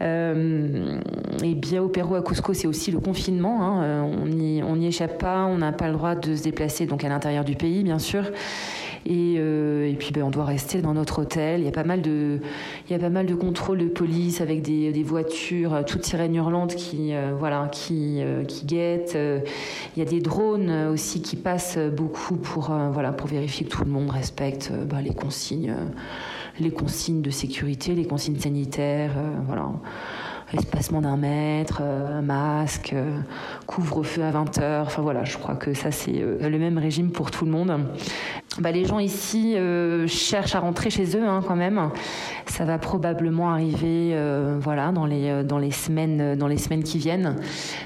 Euh, et bien au Pérou, à Cusco, c'est aussi le confinement. Hein. Euh, on n'y échappe pas, on n'a pas le droit de se déplacer donc à l'intérieur du pays, bien sûr. Et, euh, puis ben, on doit rester dans notre hôtel. Il y a pas mal de, il de contrôles de police avec des, voitures, toutes sirènes hurlantes qui, voilà, qui guettent. il y a des drones aussi qui passent beaucoup pour, voilà, pour vérifier que tout le monde respecte ben, les consignes les consignes de sécurité, les consignes sanitaires, euh, voilà espacement d'un mètre, euh, un masque, euh, couvre-feu à 20 heures. Enfin voilà, je crois que ça c'est le même régime pour tout le monde. Bah, les gens ici cherchent à rentrer chez eux hein, quand même. Ça va probablement arriver voilà dans les dans les semaines dans les semaines qui viennent.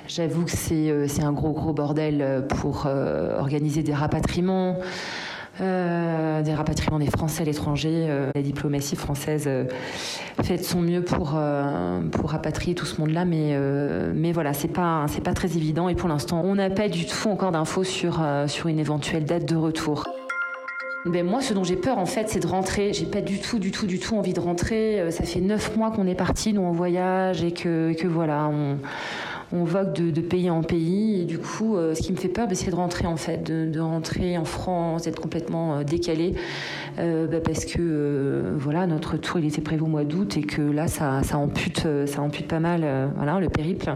J'avoue que c'est un gros gros bordel pour organiser des rapatriements. Euh, des rapatriements des Français à l'étranger. Euh, la diplomatie française euh, fait de son mieux pour, rapatrier tout ce monde-là, mais, mais voilà, c'est pas, pas très évident et pour l'instant, on n'a pas du tout encore d'infos sur, une éventuelle date de retour. Ben moi, ce dont j'ai peur, en fait, c'est de rentrer. J'ai pas du tout, du tout, du tout envie de rentrer. Ça fait neuf mois qu'on est parti, nous, en voyage, et que, que voilà, on vogue de, pays en pays. Et du coup, euh, ce qui me fait peur, bah, c'est de rentrer en fait, de, rentrer en France, d'être complètement euh, décalé, euh, bah, parce que voilà, notre tour il était prévu au mois d'août et que là, ça, ça ampute, ça pas mal, voilà, le périple.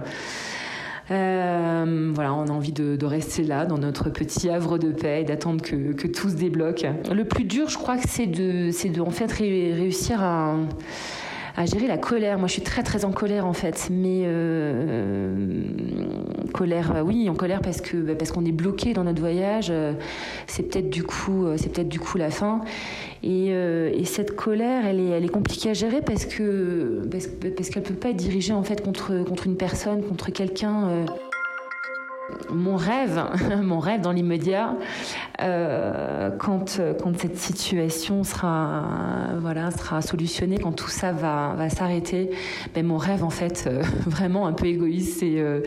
voilà, on a envie de, rester là, dans notre petit havre de paix, d'attendre que, tout se débloque. Le plus dur, je crois que c'est de, de en fait réussir à à gérer la colère. Moi, je suis très très en colère en fait, mais euh, colère, euh, oui, en colère parce que bah, parce qu'on est bloqué dans notre voyage. Euh, c'est peut-être du coup, c'est peut-être du coup la fin. Et, et, cette colère, elle est, elle est compliquée à gérer parce que parce, parce qu'elle peut pas être dirigée en fait contre contre une personne, contre quelqu'un mon rêve, mon rêve dans l'immédiat, euh, quand, quand cette situation sera, voilà, sera solutionnée, quand tout ça va, va s'arrêter, ben mon rêve en fait, euh, vraiment un peu égoïste, c'est euh,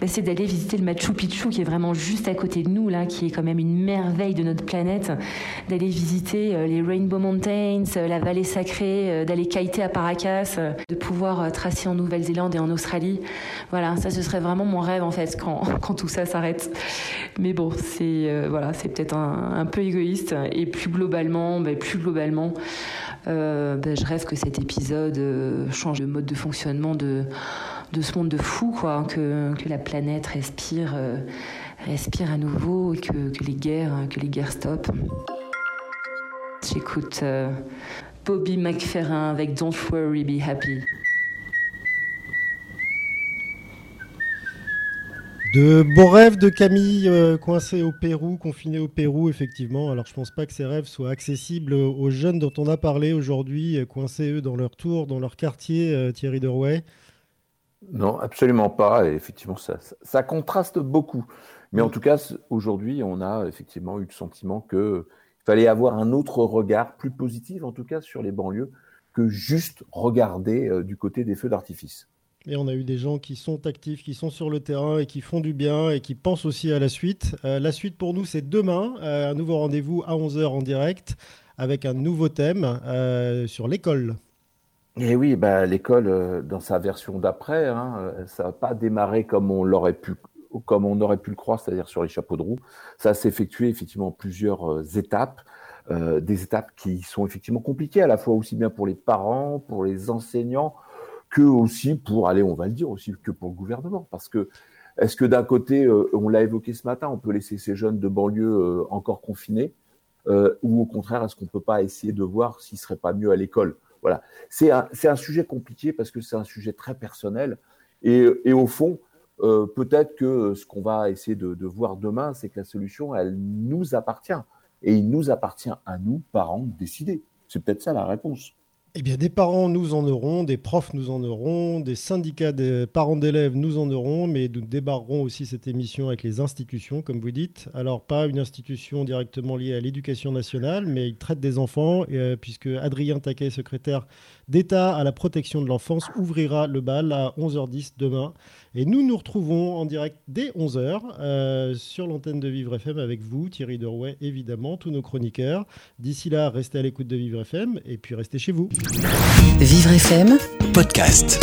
ben c'est d'aller visiter le Machu Picchu qui est vraiment juste à côté de nous, là, qui est quand même une merveille de notre planète, d'aller visiter les Rainbow Mountains, la vallée sacrée, d'aller kiter à Paracas, de pouvoir tracer en Nouvelle-Zélande et en Australie. Voilà, ça ce serait vraiment mon rêve en fait quand, quand tout ça s'arrête. Mais bon, c'est euh, voilà, c'est peut-être un, peu égoïste. Et plus globalement, ben, plus globalement, euh, ben, je rêve que cet épisode euh, change de mode de fonctionnement de, de ce monde de fou, quoi, que, la planète respire, respire à nouveau, et que, que, les guerres, que les guerres stoppent. J'écoute Bobby McFerrin avec Don't Worry, Be Happy. De beaux rêves de Camille euh, coincée au Pérou, confinée au Pérou, effectivement. Alors je pense pas que ces rêves soient accessibles aux jeunes dont on a parlé aujourd'hui, euh, coincés eux dans leur tour, dans leur quartier, euh, Thierry Derouet. Non, absolument pas. Et effectivement, ça, ça, contraste beaucoup. Mais en tout cas, aujourd'hui, on a effectivement eu le sentiment qu'il fallait avoir un autre regard, plus positif en tout cas, sur les banlieues, que juste regarder du côté des feux d'artifice. Et on a eu des gens qui sont actifs, qui sont sur le terrain et qui font du bien et qui pensent aussi à la suite. Euh, la suite pour nous, c'est demain, euh, un nouveau rendez-vous à 11h en direct avec un nouveau thème euh, sur l'école. Et oui, bah, l'école, dans sa version d'après, hein, ça n'a pas démarré comme on aurait pu le croire, c'est-à-dire sur les chapeaux de roue. Ça s'est effectué effectivement en plusieurs étapes, des étapes qui sont effectivement compliquées à la fois aussi bien pour les parents, pour les enseignants, que aussi pour, allez, on va le dire aussi, que pour le gouvernement. Parce que, est-ce que d'un côté, euh, on l'a évoqué ce matin, on peut laisser ces jeunes de banlieue euh, encore confinés, euh, ou au contraire, est-ce qu'on ne peut pas essayer de voir s'il ne serait pas mieux à l'école? Voilà. C'est un, un, sujet compliqué parce que c'est un sujet très personnel. Et, au fond, peut-être que ce qu'on va essayer de voir demain, c'est que la solution, elle nous appartient. Et il nous appartient à nous, parents, de décider. C'est peut-être ça la réponse. Eh bien, des parents nous en auront, des profs nous en auront, des syndicats des parents d'élèves nous en auront, mais nous débarrerons aussi cette émission avec les institutions, comme vous dites. Alors, pas une institution directement liée à l'éducation nationale, mais ils traitent des enfants, euh, puisque Adrien Taquet, secrétaire d'État à la protection de l'enfance, ouvrira le bal à 11h10 demain. Et nous nous retrouvons en direct dès 11h euh, sur l'antenne de Vivre FM avec vous, Thierry Derouet, évidemment, tous nos chroniqueurs. D'ici là, restez à l'écoute de Vivre FM et puis restez chez vous. Vivre FM, podcast.